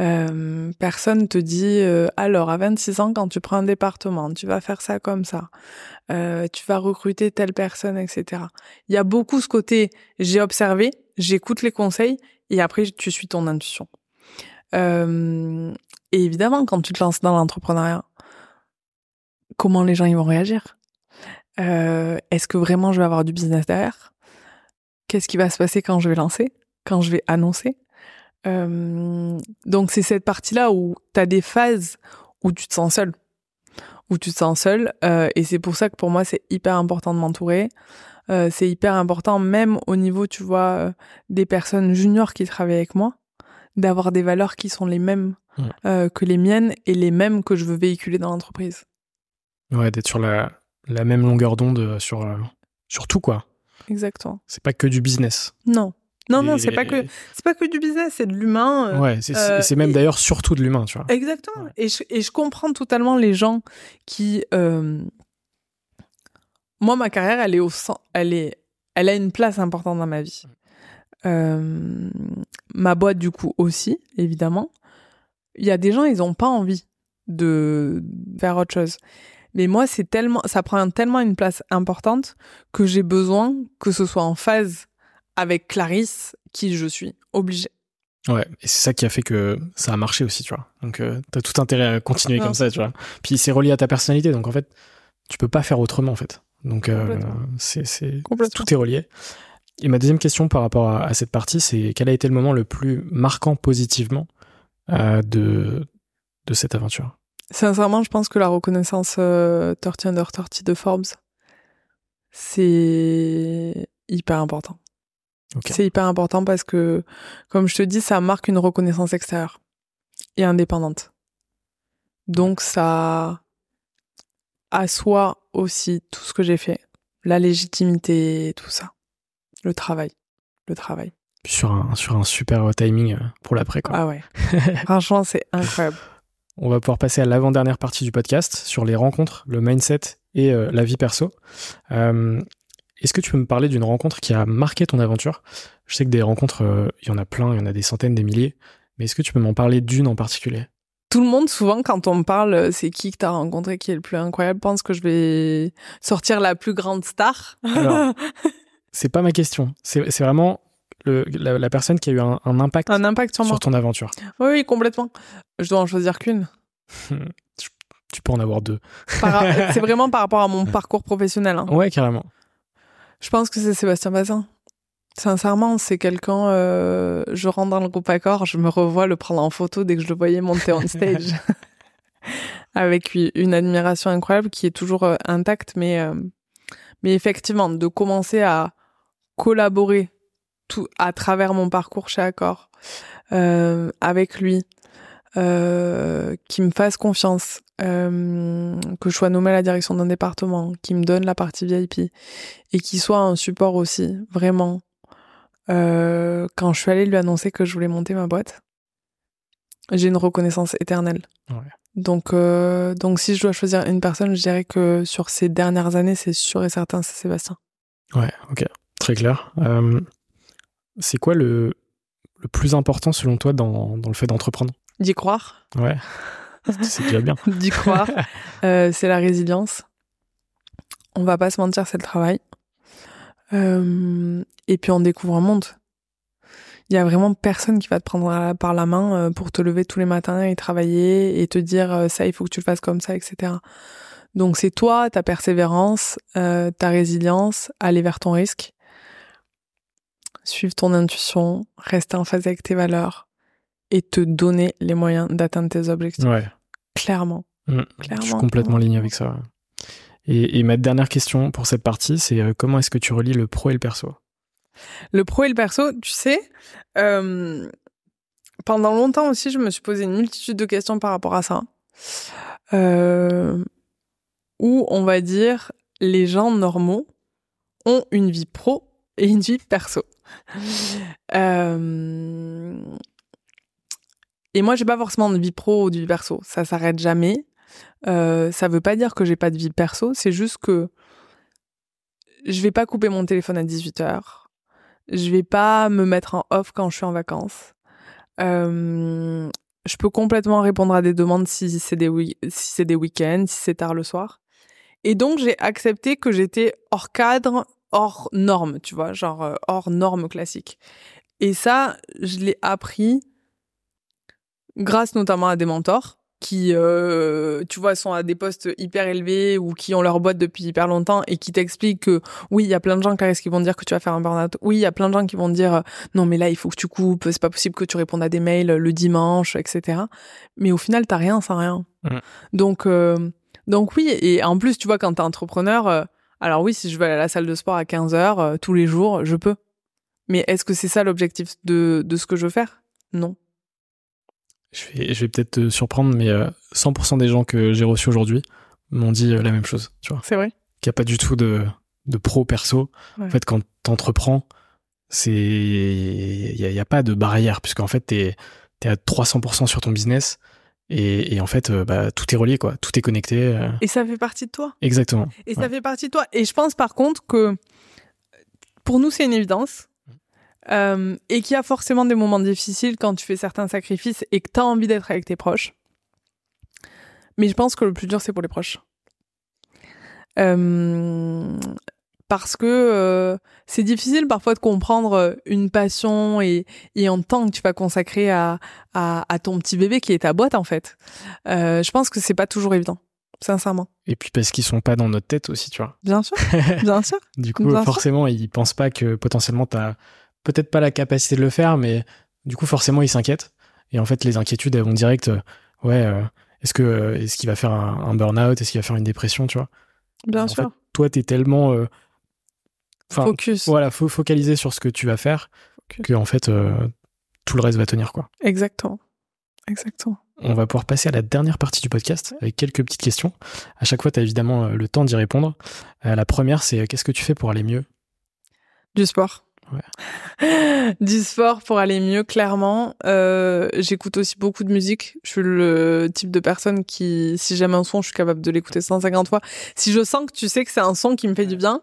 Euh, personne te dit euh, alors à 26 ans quand tu prends un département, tu vas faire ça comme ça, euh, tu vas recruter telle personne, etc. Il y a beaucoup ce côté j'ai observé, j'écoute les conseils et après tu suis ton intuition. Euh, et évidemment quand tu te lances dans l'entrepreneuriat, comment les gens ils vont réagir? Euh, Est-ce que vraiment je vais avoir du business derrière? Qu'est-ce qui va se passer quand je vais lancer, quand je vais annoncer. Euh, donc c'est cette partie-là où tu as des phases où tu te sens seul, où tu te sens seul, euh, et c'est pour ça que pour moi c'est hyper important de m'entourer. Euh, c'est hyper important même au niveau, tu vois, des personnes juniors qui travaillent avec moi, d'avoir des valeurs qui sont les mêmes mmh. que les miennes et les mêmes que je veux véhiculer dans l'entreprise. Ouais, d'être sur la, la même longueur d'onde sur, sur tout, quoi. Exactement. C'est pas que du business. Non. Non, non, c'est pas que c'est pas que du business, c'est de l'humain. Euh, ouais, c'est euh, même d'ailleurs surtout de l'humain, tu vois. Exactement. Et, je, et je comprends totalement les gens qui. Euh... Moi, ma carrière, elle est au elle est, elle a une place importante dans ma vie. Euh... Ma boîte, du coup, aussi, évidemment. Il y a des gens, ils ont pas envie de faire autre chose. Mais moi, c'est tellement, ça prend tellement une place importante que j'ai besoin que ce soit en phase avec Clarisse, qui je suis obligée. Ouais, et c'est ça qui a fait que ça a marché aussi, tu vois. Donc, euh, t'as tout intérêt à continuer comme ça, tu vois. Puis c'est relié à ta personnalité, donc en fait, tu peux pas faire autrement, en fait. Donc, euh, c'est, c'est, tout est relié. Et ma deuxième question par rapport à, cette partie, c'est quel a été le moment le plus marquant positivement euh, de, de cette aventure? Sincèrement, je pense que la reconnaissance euh, 30 under 30 de Forbes, c'est hyper important. C'est hyper important parce que, comme je te dis, ça marque une reconnaissance extérieure et indépendante. Donc ça assoit aussi tout ce que j'ai fait, la légitimité, tout ça, le travail, le travail. Sur un, sur un super timing euh, pour l'après, quoi. Ah ouais. Franchement, c'est incroyable. On va pouvoir passer à l'avant-dernière partie du podcast sur les rencontres, le mindset et euh, la vie perso. Euh, Est-ce que tu peux me parler d'une rencontre qui a marqué ton aventure? Je sais que des rencontres, euh, il y en a plein, il y en a des centaines, des milliers, mais est-ce que tu peux m'en parler d'une en particulier? Tout le monde, souvent, quand on me parle, c'est qui que t'as rencontré qui est le plus incroyable, pense que je vais sortir la plus grande star. Alors, c'est pas ma question. C'est vraiment le, la, personne qui a eu un, impact, un impact sur, ton aventure. Oui, oui, complètement. Je dois en choisir qu'une. tu peux en avoir deux. c'est vraiment par rapport à mon parcours professionnel. Hein. Ouais, carrément. Je pense que c'est Sébastien Bazin. Sincèrement, c'est quelqu'un. Euh, je rentre dans le groupe Accord, je me revois le prendre en photo dès que je le voyais monter on stage. Avec une admiration incroyable qui est toujours euh, intacte, mais, euh, mais effectivement, de commencer à collaborer tout à travers mon parcours chez Accor avec lui, qui me fasse confiance, que je sois nommée à la direction d'un département, qui me donne la partie VIP et qui soit un support aussi, vraiment, euh, quand je suis allée lui annoncer que je voulais monter ma boîte, j'ai une reconnaissance éternelle. Donc, euh, donc si je dois choisir une personne, je dirais que sur ces dernières années, c'est sûr et certain, c'est Sébastien. Ouais, ok, très clair. Euh, c'est quoi le, le plus important selon toi dans, dans le fait d'entreprendre? D'y croire. Ouais, c'est déjà bien. D'y croire. c'est la résilience. On va pas se mentir, c'est le travail. Euh, et puis on découvre un monde. Il y a vraiment personne qui va te prendre par la main euh, pour te lever tous les matins et travailler et te dire euh, ça, il faut que tu le fasses comme ça, etc. Donc c'est toi, ta persévérance, ta résilience, aller vers ton risque, suivre ton intuition, rester en phase avec tes valeurs et te donner les moyens d'atteindre tes objectifs. Ouais. Clairement. Mmh. Je suis complètement aligné avec ça. Et, ma dernière question pour cette partie, c'est euh, comment est-ce que tu relis le pro et le perso? Le pro et le perso, tu sais, euh, pendant longtemps aussi, je me suis posé une multitude de questions par rapport à ça. Euh, où on va dire les gens normaux ont une vie pro et une vie perso. Euh, et moi, j'ai pas forcément de vie pro ou de vie perso. Ça s'arrête jamais. Euh, ça veut pas dire que j'ai pas de vie perso, c'est juste que je vais pas couper mon téléphone à 18 heures. Je vais pas me mettre en off quand je suis en vacances. Euh, je peux complètement répondre à des demandes si c'est des, si c'est des week-ends, si c'est tard le soir. Et donc, j'ai accepté que j'étais hors cadre, hors norme, tu vois, genre euh, hors norme classique. Et ça, je l'ai appris grâce notamment à des mentors qui, euh, tu vois, sont à des postes hyper élevés ou qui ont leur boîte depuis hyper longtemps et qui t'expliquent que oui, il y a plein de gens, qui vont dire que tu vas faire un burn-out. Oui, il y a plein de gens qui vont dire euh, non, mais là, il faut que tu coupes, c'est pas possible que tu répondes à des mails le dimanche, etc. Mais au final, t'as rien sans rien. Mmh. Donc, euh, donc oui, et en plus, tu vois, quand t'es entrepreneur, alors oui, si je veux aller à la salle de sport à 15 heures tous les jours, je peux. Mais est-ce que c'est ça l'objectif de, de ce que je veux faire? Non je vais, je vais peut-être te surprendre, mais 100% euh, des gens que j'ai reçus aujourd'hui m'ont dit euh, la même chose, tu vois. C'est vrai. Qu'il n'y a pas du tout de, de pro-perso. En fait, quand t'entreprends, c'est, il n'y a, pas de barrière, puisqu'en fait, t'es, es à 300% sur ton business. Et, et, en fait, euh, bah, tout est relié, quoi. Tout est connecté. Et ça fait partie de toi. Exactement. Et ça fait partie de toi. Et je pense par contre que pour nous, c'est une évidence. Euh, et qu'il y a forcément des moments difficiles quand tu fais certains sacrifices et que tu as envie d'être avec tes proches. Mais je pense que le plus dur, c'est pour les proches. Euh, parce que euh, c'est difficile parfois de comprendre une passion et, et un temps que tu vas consacrer à, à, à, ton petit bébé qui est ta boîte en fait. je pense que c'est pas toujours évident, sincèrement. Et puis parce qu'ils sont pas dans notre tête aussi, tu vois. Bien sûr, bien sûr. du coup, forcément, ils pensent pas que potentiellement tu as peut-être pas la capacité de le faire, mais du coup, forcément, ils s'inquiètent. Et en fait, les inquiétudes, elles vont direct, euh, ouais, euh, est-ce que euh, est-ce qu'il va faire un, burn-out, est-ce qu'il va faire une dépression, tu vois Bien sûr. Fait, toi, t'es tellement focus. Voilà, faut focaliser sur ce que tu vas faire, que en fait, tout le reste va tenir, quoi. Exactement. Exactement. On va pouvoir passer à la dernière partie du podcast avec quelques petites questions. À chaque fois, tu as évidemment le temps d'y répondre. la première, c'est qu'est-ce que tu fais pour aller mieux? Du sport. Du sport pour aller mieux, clairement. Euh, j'écoute aussi beaucoup de musique. Je suis le type de personne qui, si j'aime un son, je suis capable de l'écouter 150 fois. Si je sens que tu sais que c'est un son qui me fait du bien.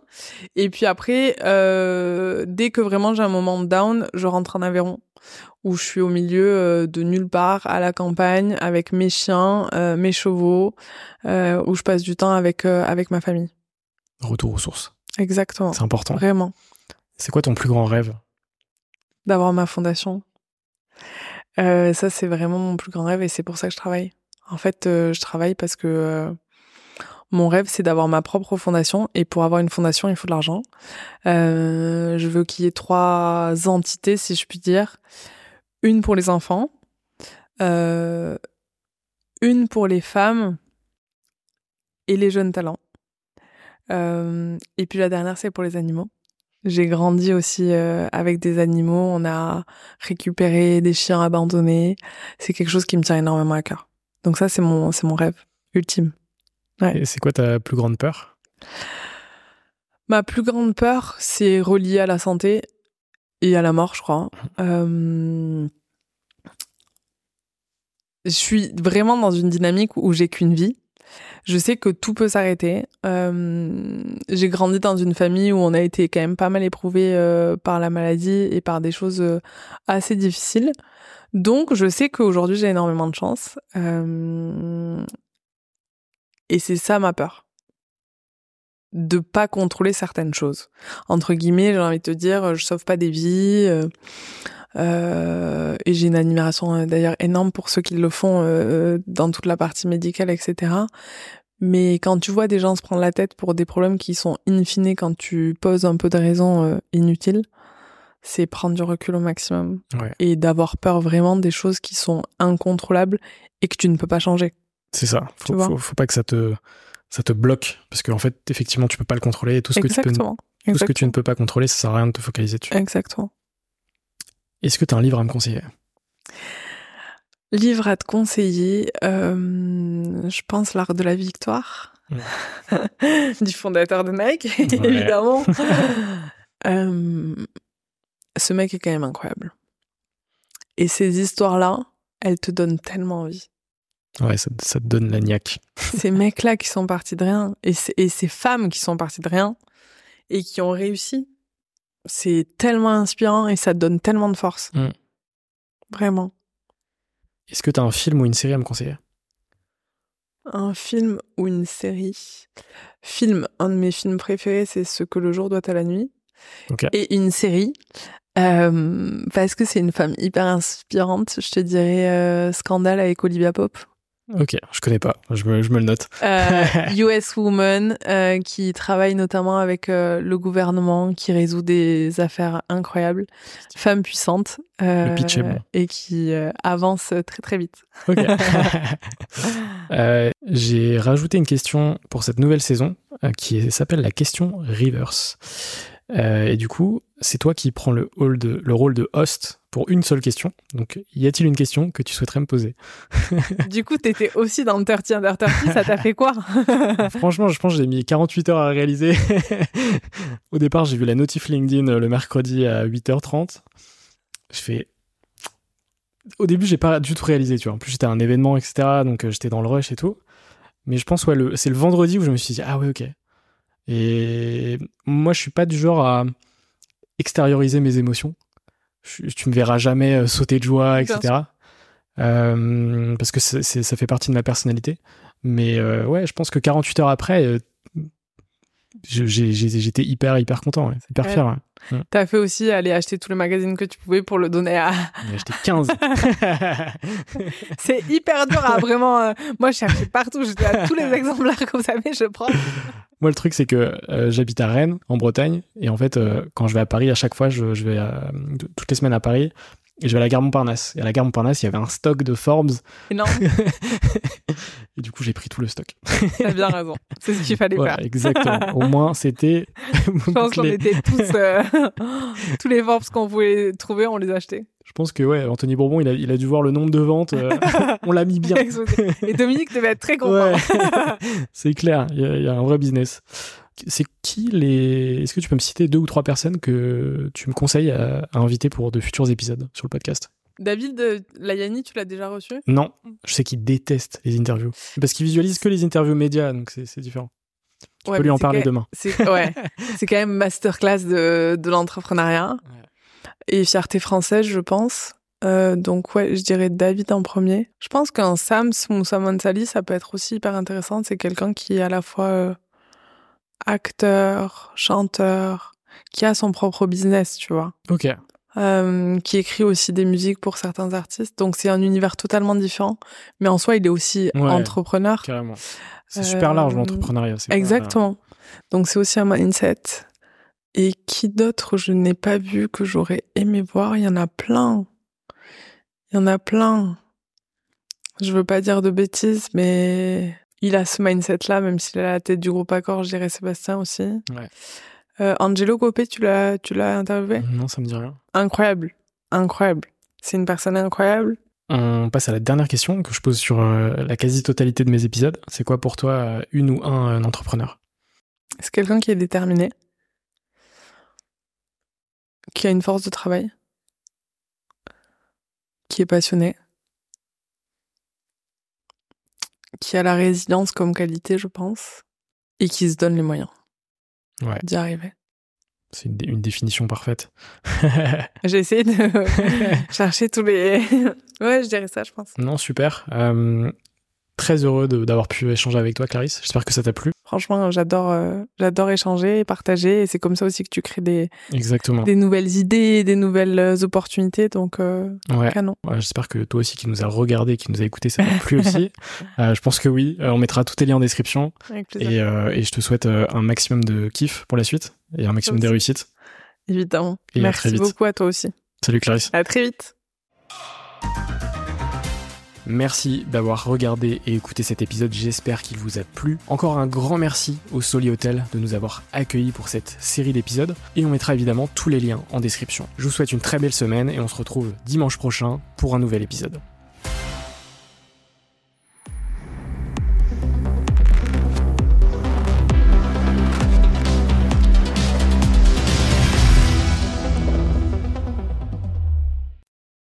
Et puis après, euh, dès que vraiment j'ai un moment down, je rentre en Aveyron où je suis au milieu euh, de nulle part, à la campagne, avec mes chiens, mes chevaux, où je passe du temps avec avec ma famille. Retour aux sources. Exactement. C'est important. Vraiment. C'est quoi ton plus grand rêve? D'avoir ma fondation. Euh, ça, c'est vraiment mon plus grand rêve et c'est pour ça que je travaille. En fait, euh, je travaille parce que euh, mon rêve, c'est d'avoir ma propre fondation et pour avoir une fondation, il faut de l'argent. Euh, je veux qu'il y ait trois entités, si je puis dire. Une pour les enfants, une pour les femmes et les jeunes talents. Et puis la dernière, c'est pour les animaux. J'ai grandi aussi euh, avec des animaux. On a récupéré des chiens abandonnés. C'est quelque chose qui me tient énormément à cœur. Donc ça, c'est mon, c'est mon rêve ultime. Ouais. Et c'est quoi ta plus grande peur? Ma plus grande peur, c'est relié à la santé et à la mort, je crois. Euh, Je suis vraiment dans une dynamique où j'ai qu'une vie. Je sais que tout peut s'arrêter. Euh, j'ai grandi dans une famille où on a été quand même pas mal éprouvé euh, par la maladie et par des choses euh, assez difficiles. Donc, je sais qu'aujourd'hui, j'ai énormément de chance. Euh, et c'est ça ma peur. De pas contrôler certaines choses. Entre guillemets, j'ai envie de te dire, je sauve pas des vies. Euh, et j'ai une admiration euh, d'ailleurs énorme pour ceux qui le font euh, dans toute la partie médicale, etc. Mais quand tu vois des gens se prendre la tête pour des problèmes qui sont in fine quand tu poses un peu de raisons euh, inutiles, c'est prendre du recul au maximum Ouais. et d'avoir peur vraiment des choses qui sont incontrôlables et que tu ne peux pas changer. C'est ça. Faut, faut, faut pas que ça te, ça te bloque. Parce qu'en fait, effectivement, tu peux pas le contrôler. Et tout ce, que tu, peux, tout ce que tu ne peux pas contrôler, ça sert à rien de te focaliser dessus. Exactement. Est-ce que tu as un livre à me conseiller? Livre à te conseiller, euh, je pense L'Art de la Victoire, du fondateur de Nike, Ouais. évidemment. Euh, ce mec est quand même incroyable. Et ces histoires-là, elles te donnent tellement envie. Ouais, ça, ça te donne la niaque. Ces mecs-là qui sont partis de rien, et ces femmes qui sont parties de rien, et qui ont réussi, c'est tellement inspirant et ça te donne tellement de force. Mm. Vraiment. Est-ce que tu as un film ou une série à me conseiller? Un film ou une série? Film, un de mes films préférés, c'est Ce que le jour doit à la nuit. Et une série, euh, parce que c'est une femme hyper inspirante, je te dirais euh, Scandale avec Olivia Pope. Ok, je connais pas. Je me, je me le note. Euh, US Woman, euh, qui travaille notamment avec euh, le gouvernement, qui résout des affaires incroyables. Femme puissante. euh. Et qui euh, avance très très vite. Ok. Euh, J'ai rajouté une question pour cette nouvelle saison euh, qui s'appelle la question Reverse. Euh, et du coup, c'est toi qui prends le, rôle de host pour une seule question. Donc, y a-t-il une question que tu souhaiterais me poser du coup, t'étais aussi dans le 30 Under 30, ça t'a fait quoi Franchement, je pense que j'ai mis 48 heures à réaliser. Au départ, j'ai vu la notif LinkedIn euh, le mercredi à 8h30. Je fais. Au début, j'ai pas du tout réalisé, tu vois. En plus, j'étais à un événement, etc. Donc, euh, j'étais dans le rush et tout. Mais je pense, ouais, le... c'est le vendredi où je me suis dit, ah ouais, ok. Et moi, je suis pas du genre à extérioriser mes émotions. Je- tu me verras jamais euh, sauter de joie, etc. Euh, parce que ça fait partie de ma personnalité. Mais euh, ouais, je pense que 48 heures après, euh, je- j'ai- j'ai- j'étais hyper, hyper content, ouais. hyper Ouais. fier. ouais. T'as fait aussi aller acheter tous les magazines que tu pouvais pour le donner à. J'en ai acheté 15. C'est hyper dur à vraiment. euh, Moi, je cherchais partout. J'étais à tous les exemplaires que vous avez, je prends. Moi, le truc, c'est que euh, j'habite à Rennes, en Bretagne, et en fait, euh, quand je vais à Paris, à chaque fois, je, je vais toutes les semaines à Paris, et je vais à la gare Montparnasse. Et à la gare Montparnasse, il y avait un stock de Forbes, Énorme. et du coup, j'ai pris tout le stock. T'as bien raison. C'est ce qu'il fallait faire. exactement. Au moins, c'était Je pense qu'on était tous. euh, tous les Forbes qu'on pouvait trouver, on les achetait. Je pense que ouais, Anthony Bourbon, il a, il a dû voir le nombre de ventes. euh, on l'a mis bien. Et Dominique devait être très content. Ouais. c'est clair, il y, a- il y a un vrai business. C'est qui les. Est-ce que tu peux me citer deux ou trois personnes que tu me conseilles à, à inviter pour de futurs épisodes sur le podcast? David euh, Layani, tu l'as déjà reçu? Non, je sais qu'il déteste les interviews. Parce qu'il visualise que les interviews médias, donc c'est différent. Tu Ouais, peux lui en parler demain. C'est ouais, quand même masterclass de, de l'entrepreneuriat et fierté française, je pense. Euh, donc ouais, je dirais David en premier. Je pense qu'un Sams ou Samon Sali, ça peut être aussi hyper intéressant. C'est quelqu'un qui est à la fois euh, acteur, chanteur, qui a son propre business, tu vois. Ok. euh, qui écrit aussi des musiques pour certains artistes. Donc c'est un univers totalement différent, mais en soi il est aussi Ouais. entrepreneur. Carrément. C'est super large Euh, l'entrepreneuriat. c'est pas- Exactement. Donc c'est aussi un mindset. Et qui d'autre je n'ai pas vu que j'aurais aimé voir? Il y en a plein. Il y en a plein. Je veux pas dire de bêtises, mais il a ce mindset-là, même s'il a la tête du groupe Accord, je dirais Sébastien aussi. Ouais. Euh, Angelo Copé, tu l'as, tu l'as interviewé? Non, ça me dit rien. Incroyable, incroyable. C'est une personne incroyable. On passe à la dernière question que je pose sur euh, la quasi-totalité de mes épisodes. C'est quoi pour toi euh, une ou un, un entrepreneur? C'est quelqu'un qui est déterminé, qui a une force de travail, qui est passionné, qui a la résilience comme qualité, je pense, et qui se donne les moyens Ouais. d'y arriver. C'est une, dé- une définition parfaite. J'ai essayé de chercher tous les... ouais, je dirais ça, je pense. non, super. Euh, très heureux d'avoir pu échanger avec toi, Clarisse. J'espère que ça t'a plu. Franchement, j'adore, euh, j'adore échanger et partager, et c'est comme ça aussi que tu crées des, Exactement. des nouvelles idées, des nouvelles euh, opportunités, donc euh, Ouais. canon. Ouais, J'espère que toi aussi qui nous a regardé, qui nous a écouté, ça t'a plu aussi. Euh, je pense que oui. On mettra tous tes liens en description. Et, et je te souhaite un maximum de kiff pour la suite et un maximum de aussi. réussite. Évidemment. Et Merci beaucoup à toi aussi. Salut Clarisse. À très vite. Merci d'avoir regardé et écouté cet épisode, j'espère qu'il vous a plu. Encore un grand merci au Soli Hotel de nous avoir accueillis pour cette série d'épisodes et on mettra évidemment tous les liens en description. Je vous souhaite une très belle semaine et on se retrouve dimanche prochain pour un nouvel épisode.